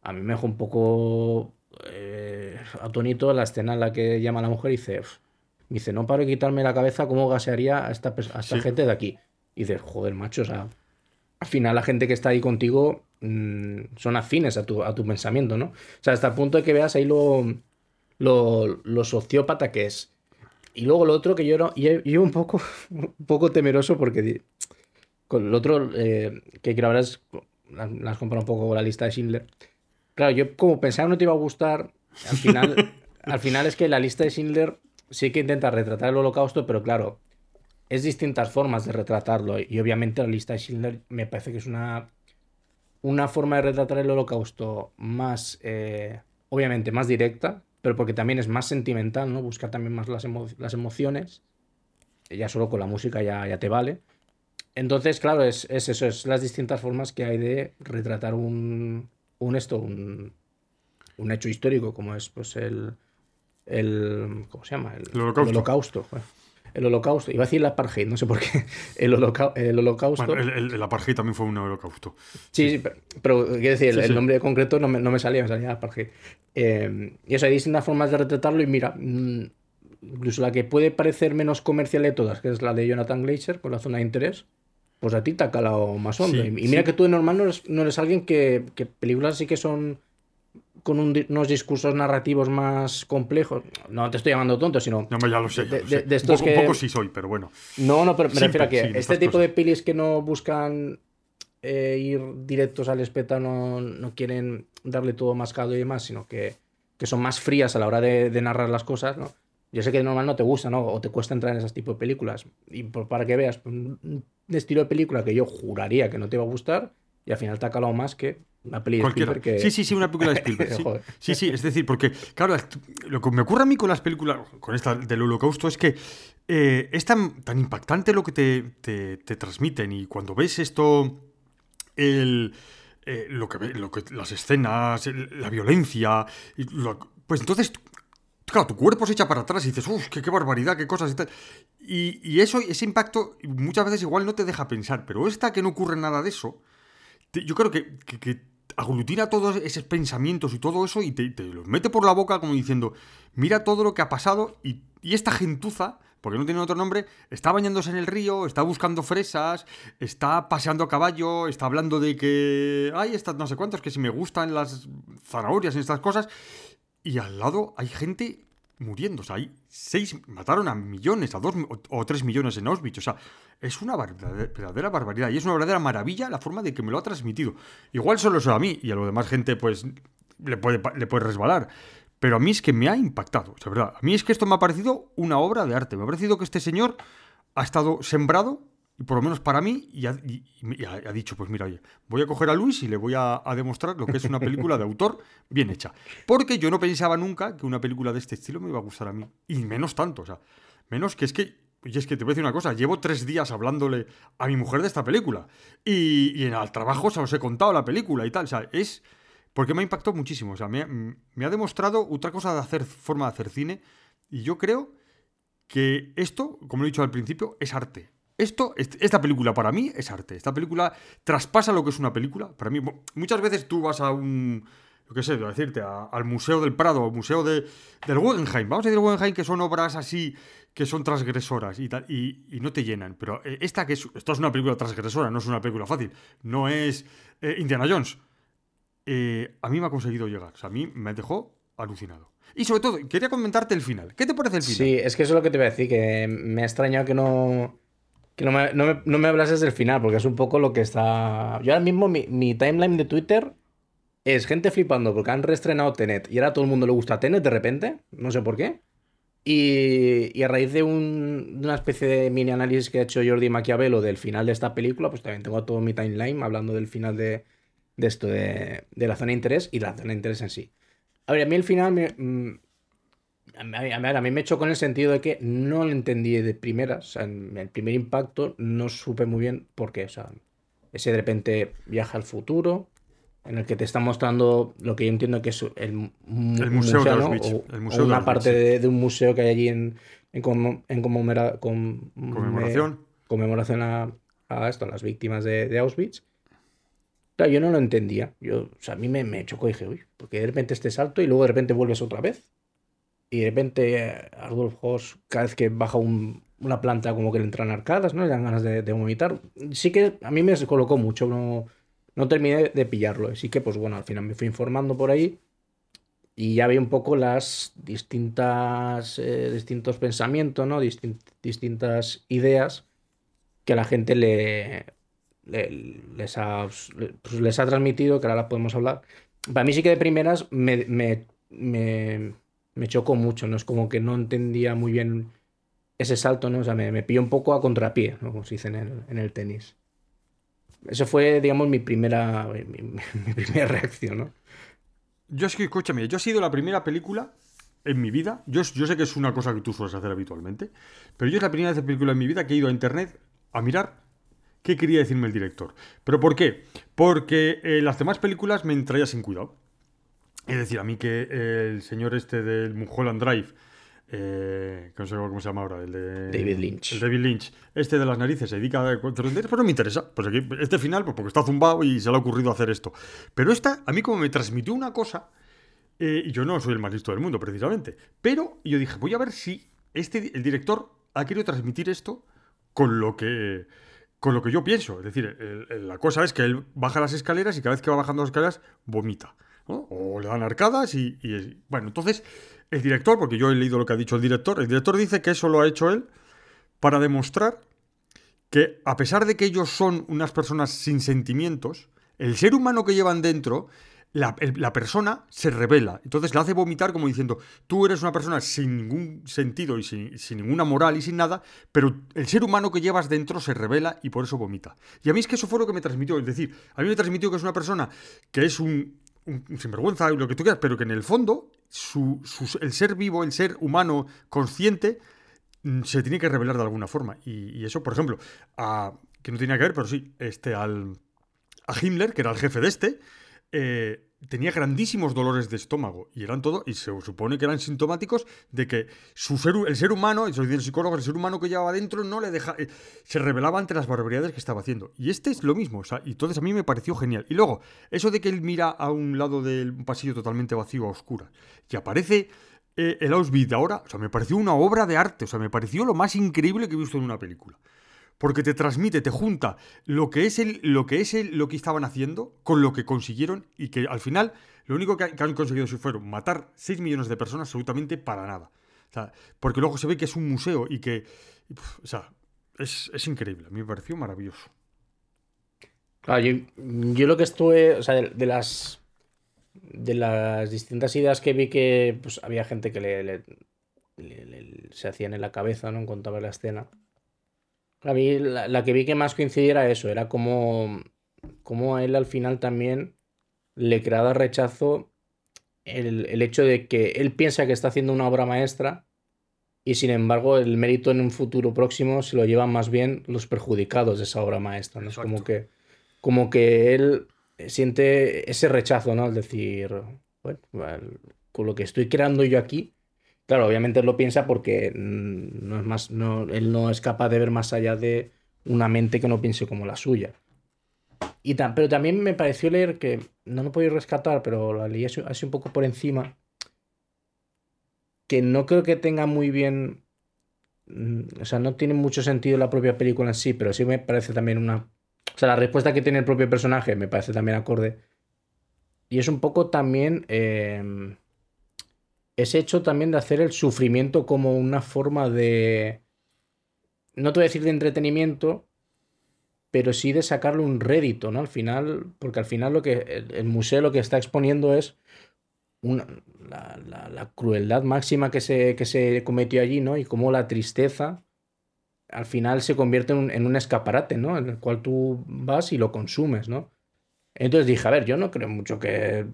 Speaker 3: a mí me dejó un poco eh, atónito la escena en la que llama a la mujer y dice, me dice, no paro de quitarme la cabeza cómo gasearía a esta, a esta
Speaker 2: Sí.
Speaker 3: gente de aquí. Y dices, joder, macho, o sea, al final la gente que está ahí contigo mm, son afines a tu, a tu pensamiento, ¿no? O sea, hasta el punto de que veas ahí lo, lo, lo sociópata que es. Y luego lo otro que yo, no, yo, yo un poco un poco temeroso porque con lo otro eh, que quiero hablar es, las, las comparo un poco con la lista de Schindler. Claro, yo como pensaba no te iba a gustar, al final, al final es que la lista de Schindler sí que intenta retratar el holocausto, pero claro, es distintas formas de retratarlo. Y obviamente la lista de Schindler me parece que es una, una forma de retratar el holocausto más, eh, obviamente, más directa, pero porque también es más sentimental, ¿no? Buscar también más las, emo- las emociones. Ya solo con la música ya, ya te vale. Entonces, claro, es, es eso, es las distintas formas que hay de retratar un, un esto, un, un hecho histórico, como es pues el, el ¿cómo se llama? El,
Speaker 2: El holocausto.
Speaker 3: holocausto, joder. El holocausto. Iba a decir la apartheid, no sé por qué. El, el holocausto.
Speaker 2: Bueno, el, el, el apartheid también fue un holocausto.
Speaker 3: Sí, sí, pero, pero quiero decir, el,
Speaker 2: Sí, sí.
Speaker 3: nombre concreto no me, no me salía, me salía apartheid. Eh, y eso, hay distintas formas de retratarlo y mira, mm, incluso la que puede parecer menos comercial de todas, que es la de Jonathan Glazer con la zona de interés, pues a ti te ha calado más hondo.
Speaker 2: Sí,
Speaker 3: y, mira
Speaker 2: sí.
Speaker 3: que tú de normal no eres, no eres alguien que, que películas sí que son con un unos discursos narrativos más complejos. No te estoy llamando tonto, sino...
Speaker 2: No, ya lo sé. ya
Speaker 3: De-
Speaker 2: lo sé.
Speaker 3: de estos
Speaker 2: un, poco,
Speaker 3: que-
Speaker 2: un poco sí soy, pero bueno.
Speaker 3: No, no, pero me
Speaker 2: Simple,
Speaker 3: refiero a que
Speaker 2: sí,
Speaker 3: este tipo
Speaker 2: cosas.
Speaker 3: de pelis que no buscan eh, ir directos al espectador, no, no quieren darle todo mascado y demás, sino que, que son más frías a la hora de, de narrar las cosas, ¿no? Yo sé que de normal no te gusta, ¿no? O te cuesta entrar en ese tipo de películas. Y por- para que veas, pues, un un estilo de película que yo juraría que no te va a gustar y al final te ha calado más que una peli de. Spielberg que...
Speaker 2: Sí, sí, sí, una película de Spielberg. Sí. Sí, sí, es decir, porque, claro, lo que me ocurre a mí con las películas, con esta del holocausto, es que eh, es tan, tan impactante lo que te, te- te transmiten y cuando ves esto, el, eh, lo que, lo que las escenas, el- la violencia, y lo- pues entonces, claro, tu cuerpo se echa para atrás y dices, uff, qué, qué barbaridad, qué cosas y tal. Y, y eso, ese impacto, muchas veces igual no te deja pensar, pero esta que no ocurre nada de eso, yo creo que, aglutina todos esos pensamientos y todo eso y te, los mete por la boca como diciendo, mira todo lo que ha pasado y, esta gentuza, porque no tiene otro nombre, está bañándose en el río, está buscando fresas, está paseando a caballo, está hablando de que, ay, estas no sé cuántos, que si me gustan las zanahorias y estas cosas, y al lado hay gente muriendo. O sea, hay seis, mataron a millones, a dos o, tres millones en Auschwitz. O sea, es una verdadera, verdadera barbaridad. Y es una verdadera maravilla la forma de que me lo ha transmitido. Igual solo eso a mí y a lo demás gente, pues, le puede, le puede resbalar. Pero a mí es que me ha impactado, o sea, verdad. A mí es que esto me ha parecido una obra de arte. Me ha parecido que este señor ha estado sembrado, por lo menos para mí, y ha, dicho, pues mira, oye, voy a coger a Luis y le voy a, demostrar lo que es una película de autor bien hecha. Porque yo no pensaba nunca que una película de este estilo me iba a gustar a mí. Y menos tanto, o sea, menos que es que... Y es que te voy a decir una cosa, llevo tres días hablándole a mi mujer de esta película. Y, en el trabajo se os he contado la película y tal. O sea, es... Porque me ha impactado muchísimo. O sea, me, me ha demostrado otra cosa de hacer forma de hacer cine. Y yo creo que esto, como lo he dicho al principio, es arte. Esto, est- esta película para mí es arte. Esta película traspasa lo que es una película. Para mí, muchas veces tú vas a un, yo qué sé, a decirte, al Museo del Prado, al Museo de, del Guggenheim. Vamos a decir Guggenheim que son obras así, que son transgresoras y, tal, y, y no te llenan. Pero eh, esta que es, esto es una película transgresora, no es una película fácil. No es eh, Indiana Jones. Eh, a mí me ha conseguido llegar. O sea, a mí me dejó alucinado. Y sobre todo, quería comentarte el final. ¿Qué te parece el final?
Speaker 3: Sí, es que eso es lo que te voy a decir, que me ha extrañado que no, que no, me, no, me, no me hablases del final, porque es un poco lo que está... Yo ahora mismo mi, mi timeline de Twitter es gente flipando porque han reestrenado Tenet y ahora todo el mundo le gusta Tenet de repente, no sé por qué. Y, y a raíz de, un- de una especie de mini análisis que ha hecho Jordi Maquiavelo del final de esta película, pues también tengo todo mi timeline hablando del final de, de esto, de, de la zona de interés y la zona de interés en sí. A ver, a mí el final me, mm, a mí, a mí- a mí me chocó en el sentido de que no lo entendí de primeras. O sea, en el primer impacto no supe muy bien por qué. O sea, ese de repente viaja al futuro, en el que te está mostrando lo que yo entiendo que es el,
Speaker 2: El museo de
Speaker 3: ¿no?
Speaker 2: Auschwitz,
Speaker 3: O-
Speaker 2: el
Speaker 3: o
Speaker 2: museo de
Speaker 3: una
Speaker 2: Auschwitz,
Speaker 3: parte de, de un museo que hay allí en, en, conmo- en conmemora- con-
Speaker 2: Conmemoración.
Speaker 3: conmemoración a, a esto, a las víctimas de, de Auschwitz. Claro, yo no lo entendía. Yo, o sea, a mí me, me chocó y dije, uy, porque de repente este salto y luego de repente vuelves otra vez. Y de repente eh, Adolf Hoss, cada vez que baja un- una planta, como que le entran arcadas, ¿no? Le dan ganas de, de vomitar. Sí que a mí me colocó mucho, no, no terminé de pillarlo. Así que, pues bueno, al final me fui informando por ahí y ya vi un poco las distintas, eh, distintos pensamientos, ¿no? Distin- distintas ideas que la gente le, le- les, ha, pues, les ha transmitido, que ahora podemos hablar. Para mí sí que de primeras me, me, me, me chocó mucho, ¿no? Es como que no entendía muy bien ese salto, ¿no? O sea, me, me pilló un poco a contrapié, ¿no? Como se dice en el, en el tenis. Eso fue, digamos, mi primera, mi, primera reacción, ¿no?
Speaker 2: Yo es que, escúchame, yo ha sido la primera película en mi vida. Yo, yo sé que es una cosa que tú sueles hacer habitualmente, pero yo es la primera película en mi vida que he ido a internet a mirar qué quería decirme el director. ¿Pero por qué? Porque eh, las demás películas me traía sin cuidado. Es decir, a mí que el señor este del Mulholland Drive, eh, que no sé cómo se llama ahora, el de...
Speaker 3: David Lynch.
Speaker 2: El David Lynch, este de las narices, se dedica a pues no me interesa. Pues aquí, este final, pues porque está zumbado y se le ha ocurrido hacer esto. Pero esta, a mí como me transmitió una cosa, eh, y yo no soy el más listo del mundo, precisamente. Pero yo dije, voy a ver si este, el director ha querido transmitir esto con lo que, con lo que yo pienso. Es decir, el- el- la cosa es que él baja las escaleras y cada vez que va bajando las escaleras vomita. O le dan arcadas y, Bueno, entonces, el director, porque yo he leído lo que ha dicho el director, el director dice que eso lo ha hecho él para demostrar que a pesar de que ellos son unas personas sin sentimientos, el ser humano que llevan dentro, la, la persona se revela. Entonces le hace vomitar como diciendo, tú eres una persona sin ningún sentido y sin, sin ninguna moral y sin nada, pero el ser humano que llevas dentro se revela y por eso vomita. Y a mí es que eso fue lo que me transmitió. Es decir, a mí me transmitió que es una persona que es un, un- sinvergüenza, lo que tú quieras, pero que en el fondo su- su- el ser vivo, el ser humano consciente, mm, se tiene que revelar de alguna forma. Y, y eso, por ejemplo, a, que no tenía que ver, pero sí, este, al, a Himmler, que era el jefe de este, eh, tenía grandísimos dolores de estómago. Y eran todo, y se supone que eran sintomáticos de que su ser, el ser humano, eso dicen los psicólogos, el ser humano que llevaba dentro no le deja. eh, se revelaba ante las barbaridades que estaba haciendo. Y este es lo mismo. O sea, y entonces a mí me pareció genial. Y luego, eso de que él mira a un lado del pasillo totalmente vacío, a oscuras, y aparece eh, el Auschwitz de ahora, o sea, me pareció una obra de arte. O sea, me pareció lo más increíble que he visto en una película porque te transmite, te junta lo que es el, lo que es el, lo que estaban haciendo con lo que consiguieron y que al final lo único que, han conseguido fueron matar 6 millones de personas absolutamente para nada. O sea, porque luego se ve que es un museo y que, o sea, es, es increíble. A mí me pareció maravilloso.
Speaker 3: Claro, yo, yo lo que estuve, o sea, de, las de las distintas ideas que vi que pues, había gente que le, se hacían en la cabeza, ¿no? En cuanto la escena. A mí la, la que vi que más coincidía era eso, era como, como a él al final también le creaba rechazo el, el hecho de que él piensa que está haciendo una obra maestra y sin embargo el mérito en un futuro próximo se lo llevan más bien los perjudicados de esa obra maestra, ¿no? Es como que, como que él siente ese rechazo, ¿no? Al decir, bueno, con lo que estoy creando yo aquí, claro, obviamente él lo piensa porque mm, no es más, no, él no es capaz de ver más allá de una mente que no piense como la suya. Y ta- pero también me pareció leer que, no lo he rescatar, pero la leí así, un poco por encima, que no creo que tenga muy bien, mm, o sea, no tiene mucho sentido la propia película en sí, pero sí me parece también una... O sea, la respuesta que tiene el propio personaje me parece también acorde. Y es un poco también eh, ese hecho también de hacer el sufrimiento como una forma de... No te voy a decir de entretenimiento, pero sí de sacarle un rédito, ¿no? Al final, porque al final lo que el, museo lo que está exponiendo es una- la, la- la crueldad máxima que se, que se cometió allí, ¿no? Y cómo la tristeza al final se convierte en un, en un escaparate, ¿no? En el cual tú vas y lo consumes, ¿no? Entonces dije, a ver, yo no creo mucho que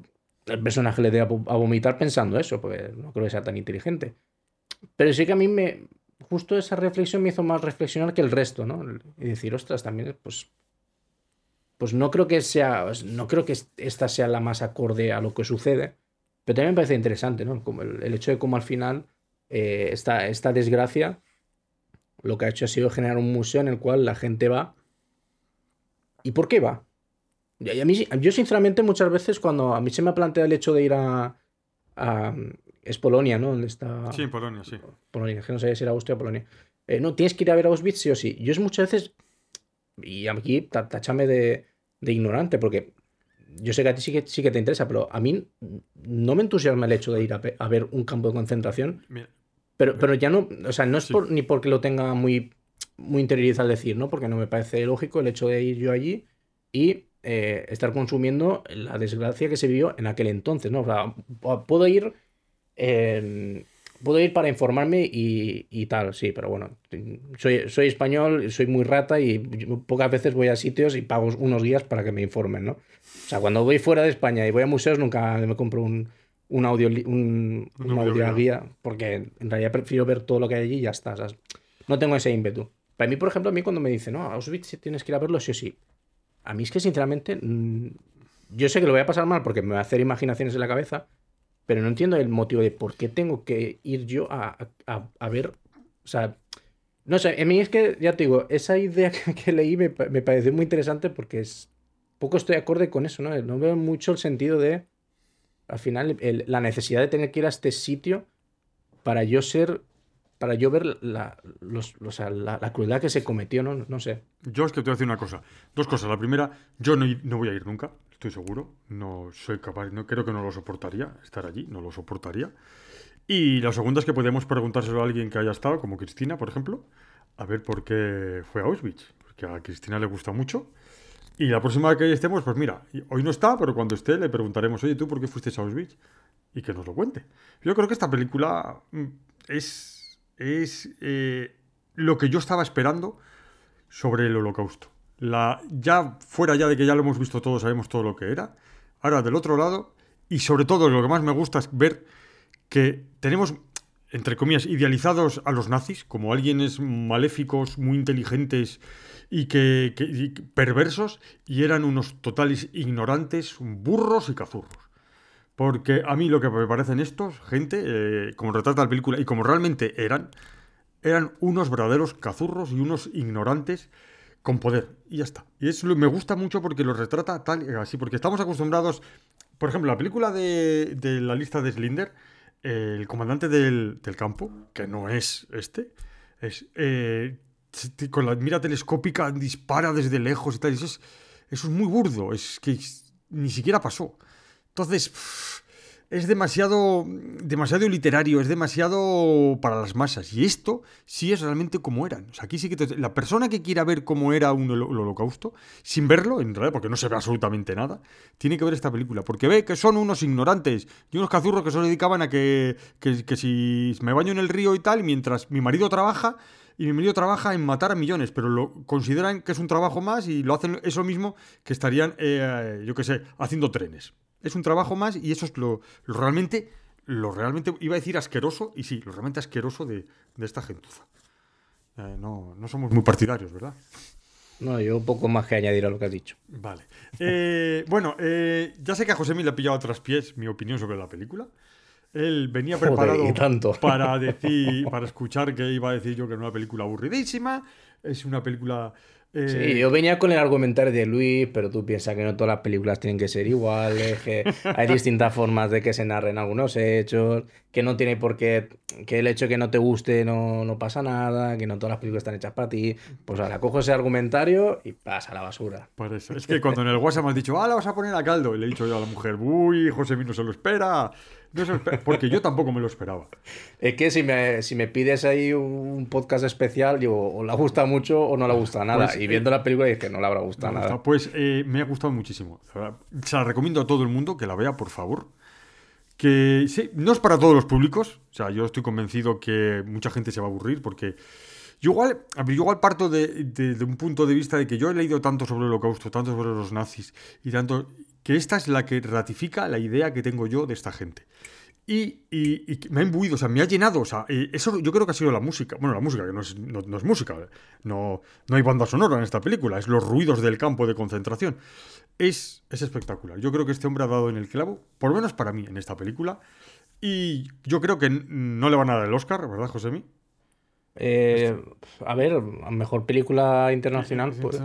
Speaker 3: el personaje le dé a, vo- a vomitar pensando eso, porque no creo que sea tan inteligente. Pero sí que a mí me. Justo esa reflexión me hizo más reflexionar que el resto, ¿no? Y decir, ostras, también, pues. pues no creo que sea, no creo que esta sea la más acorde a lo que sucede, pero también me parece interesante, ¿no? Como el, hecho de cómo al final eh, esta, esta desgracia lo que ha hecho ha sido generar un museo en el cual la gente va. ¿Y por qué va? Y a mí, yo sinceramente muchas veces cuando a mí se me plantea el hecho de ir a, es Polonia, ¿no? Donde está...
Speaker 2: Sí, Polonia, sí.
Speaker 3: Polonia, que no sé si era Austria o Polonia. Eh, no, tienes que ir a ver a Auschwitz sí o sí. Yo es muchas veces, y aquí tachame de, de ignorante, porque yo sé que a ti sí que, sí que te interesa, pero a mí no me entusiasma el hecho de ir a, ver un campo de concentración. pero, pero ya no, o sea, no es ni porque lo tenga muy, muy interiorizado al decir, ¿no? Porque no me parece lógico el hecho de ir yo allí y eh, estar consumiendo la desgracia que se vivió en aquel entonces, ¿no? O sea, puedo ir puedo ir para informarme y, tal, sí, pero bueno, soy, soy español, soy muy rata y pocas veces voy a sitios y pago unos guías para que me informen, ¿no? O sea, cuando voy fuera de España y voy a museos nunca me compro un, un audio, un, audio guía porque en realidad prefiero ver todo lo que hay allí y ya está. no tengo ese ímpetu. Para mí, por ejemplo, a mí cuando me dicen, no, Auschwitz tienes que ir a verlo sí o sí. A mí es que sinceramente, mm, yo sé que lo voy a pasar mal porque me va a hacer imaginaciones en la cabeza, pero no entiendo el motivo de por qué tengo que ir yo a, ver. O sea, no sé, a mí es que, ya te digo, esa idea que, leí me, me, pareció muy interesante porque es poco estoy acorde con eso, ¿no? No veo mucho el sentido de, al final, la necesidad de tener que ir a este sitio para yo ser, para yo ver la, la, crueldad que se cometió, ¿no? No sé.
Speaker 2: Yo es que te voy a decir una cosa, dos cosas. La primera, yo no, no voy a ir nunca estoy seguro. No soy capaz, no creo que no lo soportaría estar allí, no lo soportaría. Y la segunda es que podemos preguntárselo a alguien que haya estado, como Cristina, por ejemplo, a ver por qué fue a Auschwitz, porque a Cristina le gusta mucho. Y la próxima vez que estemos, pues mira, hoy no está, pero cuando esté le preguntaremos, oye, ¿tú por qué fuiste a Auschwitz? Y que nos lo cuente. Yo creo que esta película mm, es, es eh, lo que yo estaba esperando sobre el holocausto. La, ya fuera ya de que ya lo hemos visto todo, sabemos todo lo que era. Ahora, del otro lado, y sobre todo lo que más me gusta es ver que tenemos, entre comillas, idealizados a los nazis como alguienes maléficos, muy inteligentes y que, perversos, y eran unos totales ignorantes, burros y cazurros. Porque a mí lo que me parecen estos, gente, eh, como retrata la película y como realmente eran, eran unos verdaderos cazurros y unos ignorantes con poder. Y ya está. Y eso me gusta mucho porque lo retrata tal y así. Porque estamos acostumbrados. Por ejemplo, la película de, la lista de Slinder, el comandante del, campo, que no es este, es. Eh, con la mira telescópica dispara desde lejos y tal. eso, es, eso es muy burdo. Es que ni siquiera pasó. Entonces es demasiado, demasiado literario, es demasiado para las masas. Y esto sí es realmente como eran. Aquí sí que la persona que quiera ver cómo era un holocausto, sin verlo, en realidad, porque no se ve absolutamente nada, tiene que ver esta película. Porque ve que son unos ignorantes y unos cazurros que solo dedicaban a que, que, si me baño en el río y tal, mientras mi marido trabaja, y mi marido trabaja en matar a millones, pero lo consideran que es un trabajo más y lo hacen eso mismo que estarían, eh, yo qué sé, haciendo trenes. Es un trabajo más y eso es lo, realmente, lo realmente, iba a decir asqueroso, y sí, lo realmente asqueroso de, esta gentuza. Eh, no, no somos muy partidarios, ¿verdad?
Speaker 3: No, yo un poco más que añadir a lo que has dicho.
Speaker 2: Vale. Eh, bueno, eh, ya sé que a José me le ha pillado a traspiés mi opinión sobre la película. Él venía preparado para decir, para escuchar que iba a decir yo que era una película aburridísima. Es una película
Speaker 3: Sí, eh, yo venía con el argumentario de Luis, pero tú piensas que no todas las películas tienen que ser iguales, que hay distintas formas de que se narren algunos hechos, que no tiene por qué, que el hecho de que no te guste no, no pasa nada, que no todas las películas están hechas para ti. Pues ahora cojo ese argumentario y pasa a la basura.
Speaker 2: Por eso, es que cuando en el WhatsApp me has dicho, ah, la vas a poner a caldo, y le he dicho yo a la mujer, uy, José no se lo espera. Porque yo tampoco me lo esperaba.
Speaker 3: Es que si me, si me pides ahí un podcast especial, digo, o le gusta mucho o no le gusta nada. Pues, y viendo eh, la película que no le habrá gustado nada.
Speaker 2: Pues eh, me ha gustado muchísimo. Se la recomiendo a todo el mundo que la vea, por favor. Que sí, no es para todos los públicos. O sea, yo estoy convencido que mucha gente se va a aburrir porque... Yo igual, yo igual parto de, de, un punto de vista de que yo he leído tanto sobre el holocausto, tanto sobre los nazis y tanto que esta es la que ratifica la idea que tengo yo de esta gente. Y, y- y me ha imbuido, o sea, me ha llenado. O sea, eh, eso yo creo que ha sido la música. Bueno, la música, que no es, no, no es música. eh, No, no hay banda sonora en esta película, es los ruidos del campo de concentración. Es, es espectacular. Yo creo que este hombre ha dado en el clavo, por lo menos para mí, en esta película. Y yo creo que no le van a dar el Oscar, ¿verdad, Josemi?
Speaker 3: Eh, a ver, mejor película internacional. pues-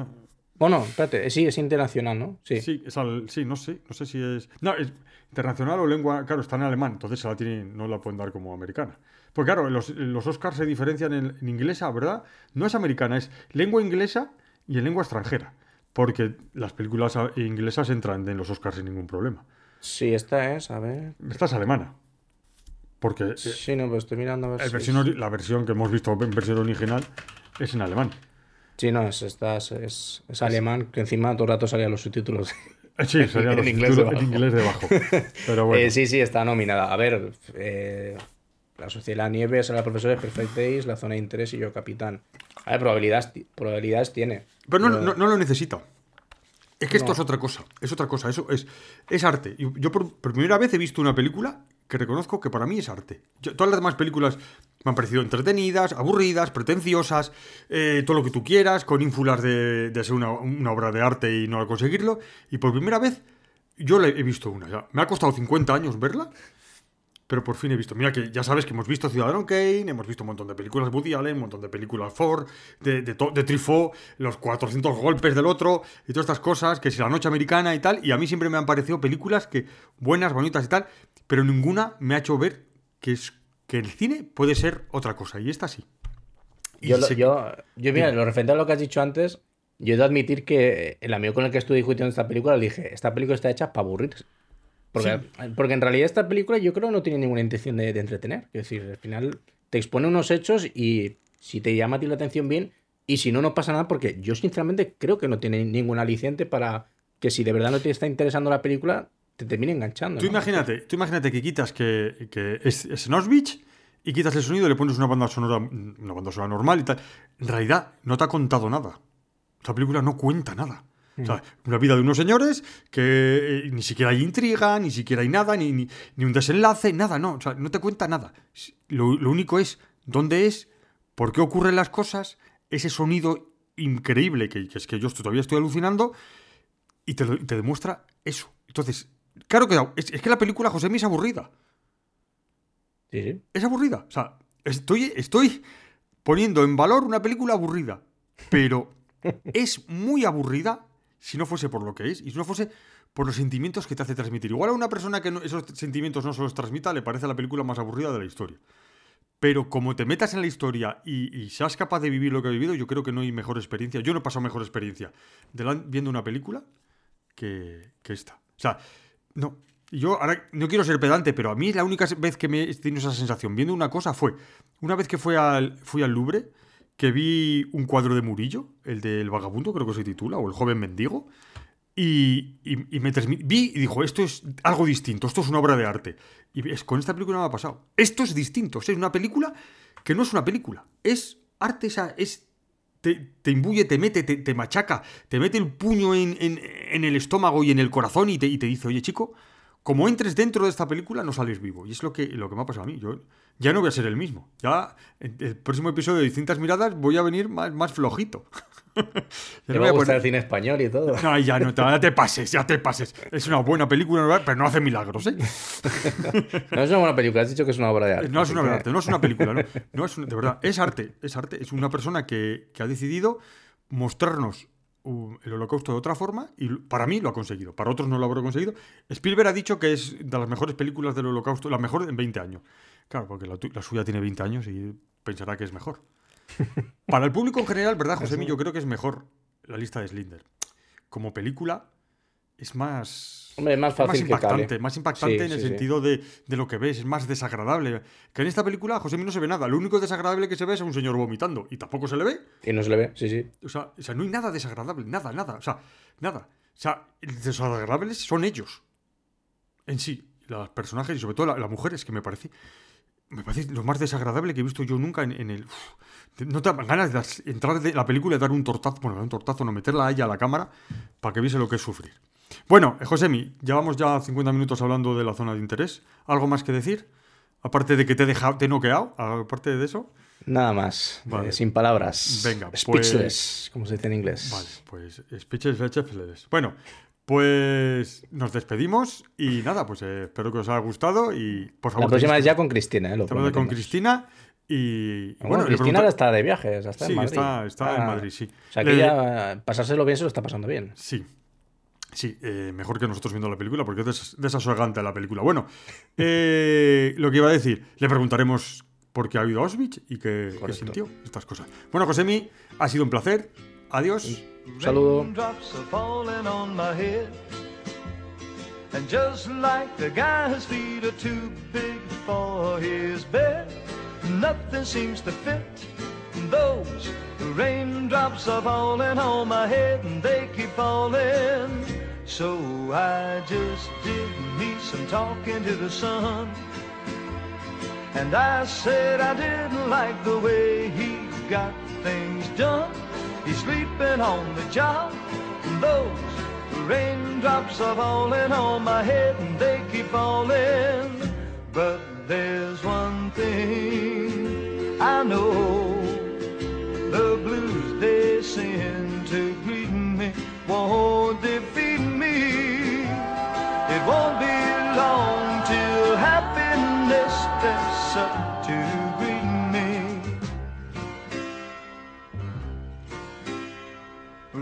Speaker 3: Bueno, espérate, sí, es internacional, ¿no? Sí.
Speaker 2: Sí, es al- sí, no sé, no sé si es. No, es internacional o lengua, claro, está en alemán, entonces se la tienen, no la pueden dar como americana. Pues claro, los, los Oscars se diferencian en, en inglesa, ¿verdad? No es americana, es lengua inglesa y en lengua extranjera. Porque las películas inglesas entran en los Oscars sin ningún problema.
Speaker 3: Sí, esta es, a ver.
Speaker 2: Esta es alemana. Porque eh,
Speaker 3: Sí, no, pues estoy mirando a ver
Speaker 2: el
Speaker 3: si
Speaker 2: versión
Speaker 3: es-
Speaker 2: ori- la versión que hemos visto en versión original es en alemán.
Speaker 3: Sí, no, es, esta es, es- es alemán, que encima todo el rato salían los subtítulos.
Speaker 2: Sí, sería
Speaker 3: En
Speaker 2: los
Speaker 3: inglés
Speaker 2: subtítulos en
Speaker 3: debajo.
Speaker 2: inglés debajo. Pero bueno.
Speaker 3: Eh, sí, sí, está nominada. A ver, eh, La Sociedad de la Nieve, Sala de Profesores, Perfect Days, La Zona de Interés y Yo Capitán. A ver, probabilidades, probabilidades tiene.
Speaker 2: Pero no,
Speaker 3: Pero-
Speaker 2: no, no lo necesita. Es que esto
Speaker 3: No.
Speaker 2: es otra cosa. Es otra cosa. Eso es, es arte. Yo por, por primera vez he visto una película que reconozco que para mí es arte. Yo- todas las demás películas me han parecido entretenidas, aburridas, pretenciosas, eh, todo lo que tú quieras, con ínfulas de, ser una, obra de arte y no conseguirlo. Y por primera vez yo la he visto una. Ya. Me ha costado 50 años verla. Pero por fin he visto. Mira que ya sabes que hemos visto Ciudadano Kane, hemos visto un montón de películas Woody Allen, un montón de películas Ford, de, de, de Truffaut, los 400 golpes del otro y todas estas cosas, que si la noche americana y tal. Y a mí siempre me han parecido películas que buenas, bonitas y tal, pero ninguna me ha hecho ver que, es, que el cine puede ser otra cosa. Y esta sí. Y
Speaker 3: Yo,
Speaker 2: se-
Speaker 3: yo, yo, mira, lo referente a lo que has dicho antes, yo he de admitir que el amigo con el que estuve discutiendo esta película le dije, esta película está hecha para aburrirse. Porque, porque en realidad esta película yo creo no tiene ninguna intención de, de entretener. Es decir, al final te expone unos hechos y si te llama a ti la atención bien, y si no, no pasa nada, porque yo sinceramente creo que no tiene ningún aliciente para que si de verdad no te está interesando la película, te termine enganchando.
Speaker 2: Tú
Speaker 3: ¿no?
Speaker 2: imagínate, tú imagínate que quitas que, que es, es en Auschwitz y quitas el sonido y le pones una banda sonora, una banda sonora normal y tal. En realidad no te ha contado nada. Esta película no cuenta nada. O sea, una vida de unos señores que eh, ni siquiera hay intriga, ni siquiera hay nada, ni, ni, ni un desenlace, nada, no. O sea, no te cuenta nada. Lo, lo único es dónde es, por qué ocurren las cosas, ese sonido increíble que, que es que yo todavía estoy alucinando y te, te demuestra eso. Entonces, claro que es, es que la película José es aburrida.
Speaker 3: Sí, sí.
Speaker 2: Es aburrida. O sea, estoy, estoy poniendo en valor una película aburrida. Pero es muy aburrida si no fuese por lo que es y si no fuese por los sentimientos que te hace transmitir. Igual a una persona que no- esos sentimientos no se los transmita le parece la película más aburrida de la historia. Pero como te metas en la historia y, y seas capaz de vivir lo que he vivido, yo creo que no hay mejor experiencia. Yo no he pasado mejor experiencia delan- viendo una película que, que esta. O sea, no. Yo ahora no quiero ser pedante, pero a mí la única vez que me he tenido esa sensación viendo una cosa fue una vez que fui al, fui al Louvre, que vi un cuadro de Murillo, el del vagabundo, creo que se titula, o el joven mendigo, y, y- y me vi y dijo, esto es algo distinto, esto es una obra de arte. Y es, con esta película no me ha pasado. Esto es distinto, o sea, es una película que no es una película, es arte, es te, imbuye, te mete, te, te machaca, te mete el puño en, en- en el estómago y en el corazón y te, y te dice, oye chico, como entres dentro de esta película no sales vivo. Y es lo que, lo que me ha pasado a mí. Yo ya no voy a ser el mismo. Ya en el próximo episodio de Distintas Miradas voy a venir más, más flojito.
Speaker 3: Te
Speaker 2: no
Speaker 3: va
Speaker 2: voy
Speaker 3: a gustar
Speaker 2: poner-
Speaker 3: el cine español y todo.
Speaker 2: No, ya no, ya te pases, ya te pases. Es una buena película, pero no hace milagros, ¿eh?
Speaker 3: No es una buena película, has dicho que es una obra de arte.
Speaker 2: No es una obra de arte, no es una película, no. No es una- de verdad, es arte, es arte. Es una persona que, que ha decidido mostrarnos uh, el holocausto de otra forma y para mí lo ha conseguido. Para otros no lo habrá conseguido. Spielberg ha dicho que es de las mejores películas del holocausto, la mejor en 20 años. Claro, porque la, la suya tiene 20 años y pensará que es mejor. Para el público en general, ¿verdad, José Yo creo que es mejor la lista de Slinder. Como película es más...
Speaker 3: Hombre, más fácil que
Speaker 2: impactante,
Speaker 3: cale.
Speaker 2: más impactante
Speaker 3: Sí,
Speaker 2: en el
Speaker 3: sí, sí.
Speaker 2: sentido de, de lo que ves, es más desagradable. Que en esta película, José no se ve nada. Lo único desagradable que se ve es a un señor vomitando. Y tampoco se le ve.
Speaker 3: Y no se le ve, sí, sí.
Speaker 2: O sea, o sea, no hay nada desagradable, nada, nada. O sea, nada. O sea, desagradables son ellos. En sí, los personajes y sobre todo la, la mujer, es que me parece. Me parece lo más desagradable que he visto yo nunca en, en el. uf, no te dan ganas de entrar de la película y dar un tortazo. Bueno, dar un tortazo, no meterla a ella a la cámara para que viese lo que es sufrir. Bueno, eh, Josemi, llevamos ya 50 minutos hablando de la zona de interés. ¿Algo más que decir? Aparte de que te he dejado, te he noqueado, aparte de eso.
Speaker 3: Nada más,
Speaker 2: Vale.
Speaker 3: eh, sin palabras.
Speaker 2: Venga, pues-
Speaker 3: Speechless, como se dice en inglés.
Speaker 2: Vale, pues speeches, speeches. Bueno, pues nos despedimos y nada, pues eh, espero que os haya gustado y por favor.
Speaker 3: La próxima es ya con Cristina, ¿eh? Lo
Speaker 2: Estamos con. Cristina y,
Speaker 3: Bueno,
Speaker 2: bueno, le
Speaker 3: Cristina
Speaker 2: pregunta-
Speaker 3: está de viajes, está
Speaker 2: Sí,
Speaker 3: en Madrid.
Speaker 2: está- está en
Speaker 3: Ah,
Speaker 2: Madrid, sí.
Speaker 3: O sea que
Speaker 2: Le-
Speaker 3: ya pasárselo bien se lo está pasando bien.
Speaker 2: Sí. Sí, eh, mejor que nosotros viendo la película, porque es des- desasogante la película. Bueno, eh, lo que iba a decir, le preguntaremos por qué ha habido Auschwitz y qué, qué sintió, estas cosas. Bueno, Josemi, ha sido un placer. Adiós.
Speaker 3: Un saludo.
Speaker 4: Raindrops are falling on my head. And just like the guy whose feet are too big for his bed, nothing seems to fit. Those raindrops are falling on my head and they keep falling. So I just did me some talking to the sun. And I said I didn't like the way he got things done. He's sleeping on the job. And those raindrops are falling on my head and they keep falling. But there's one thing I know. The blues they send to greet me won't defeat me. It won't be long till happiness steps up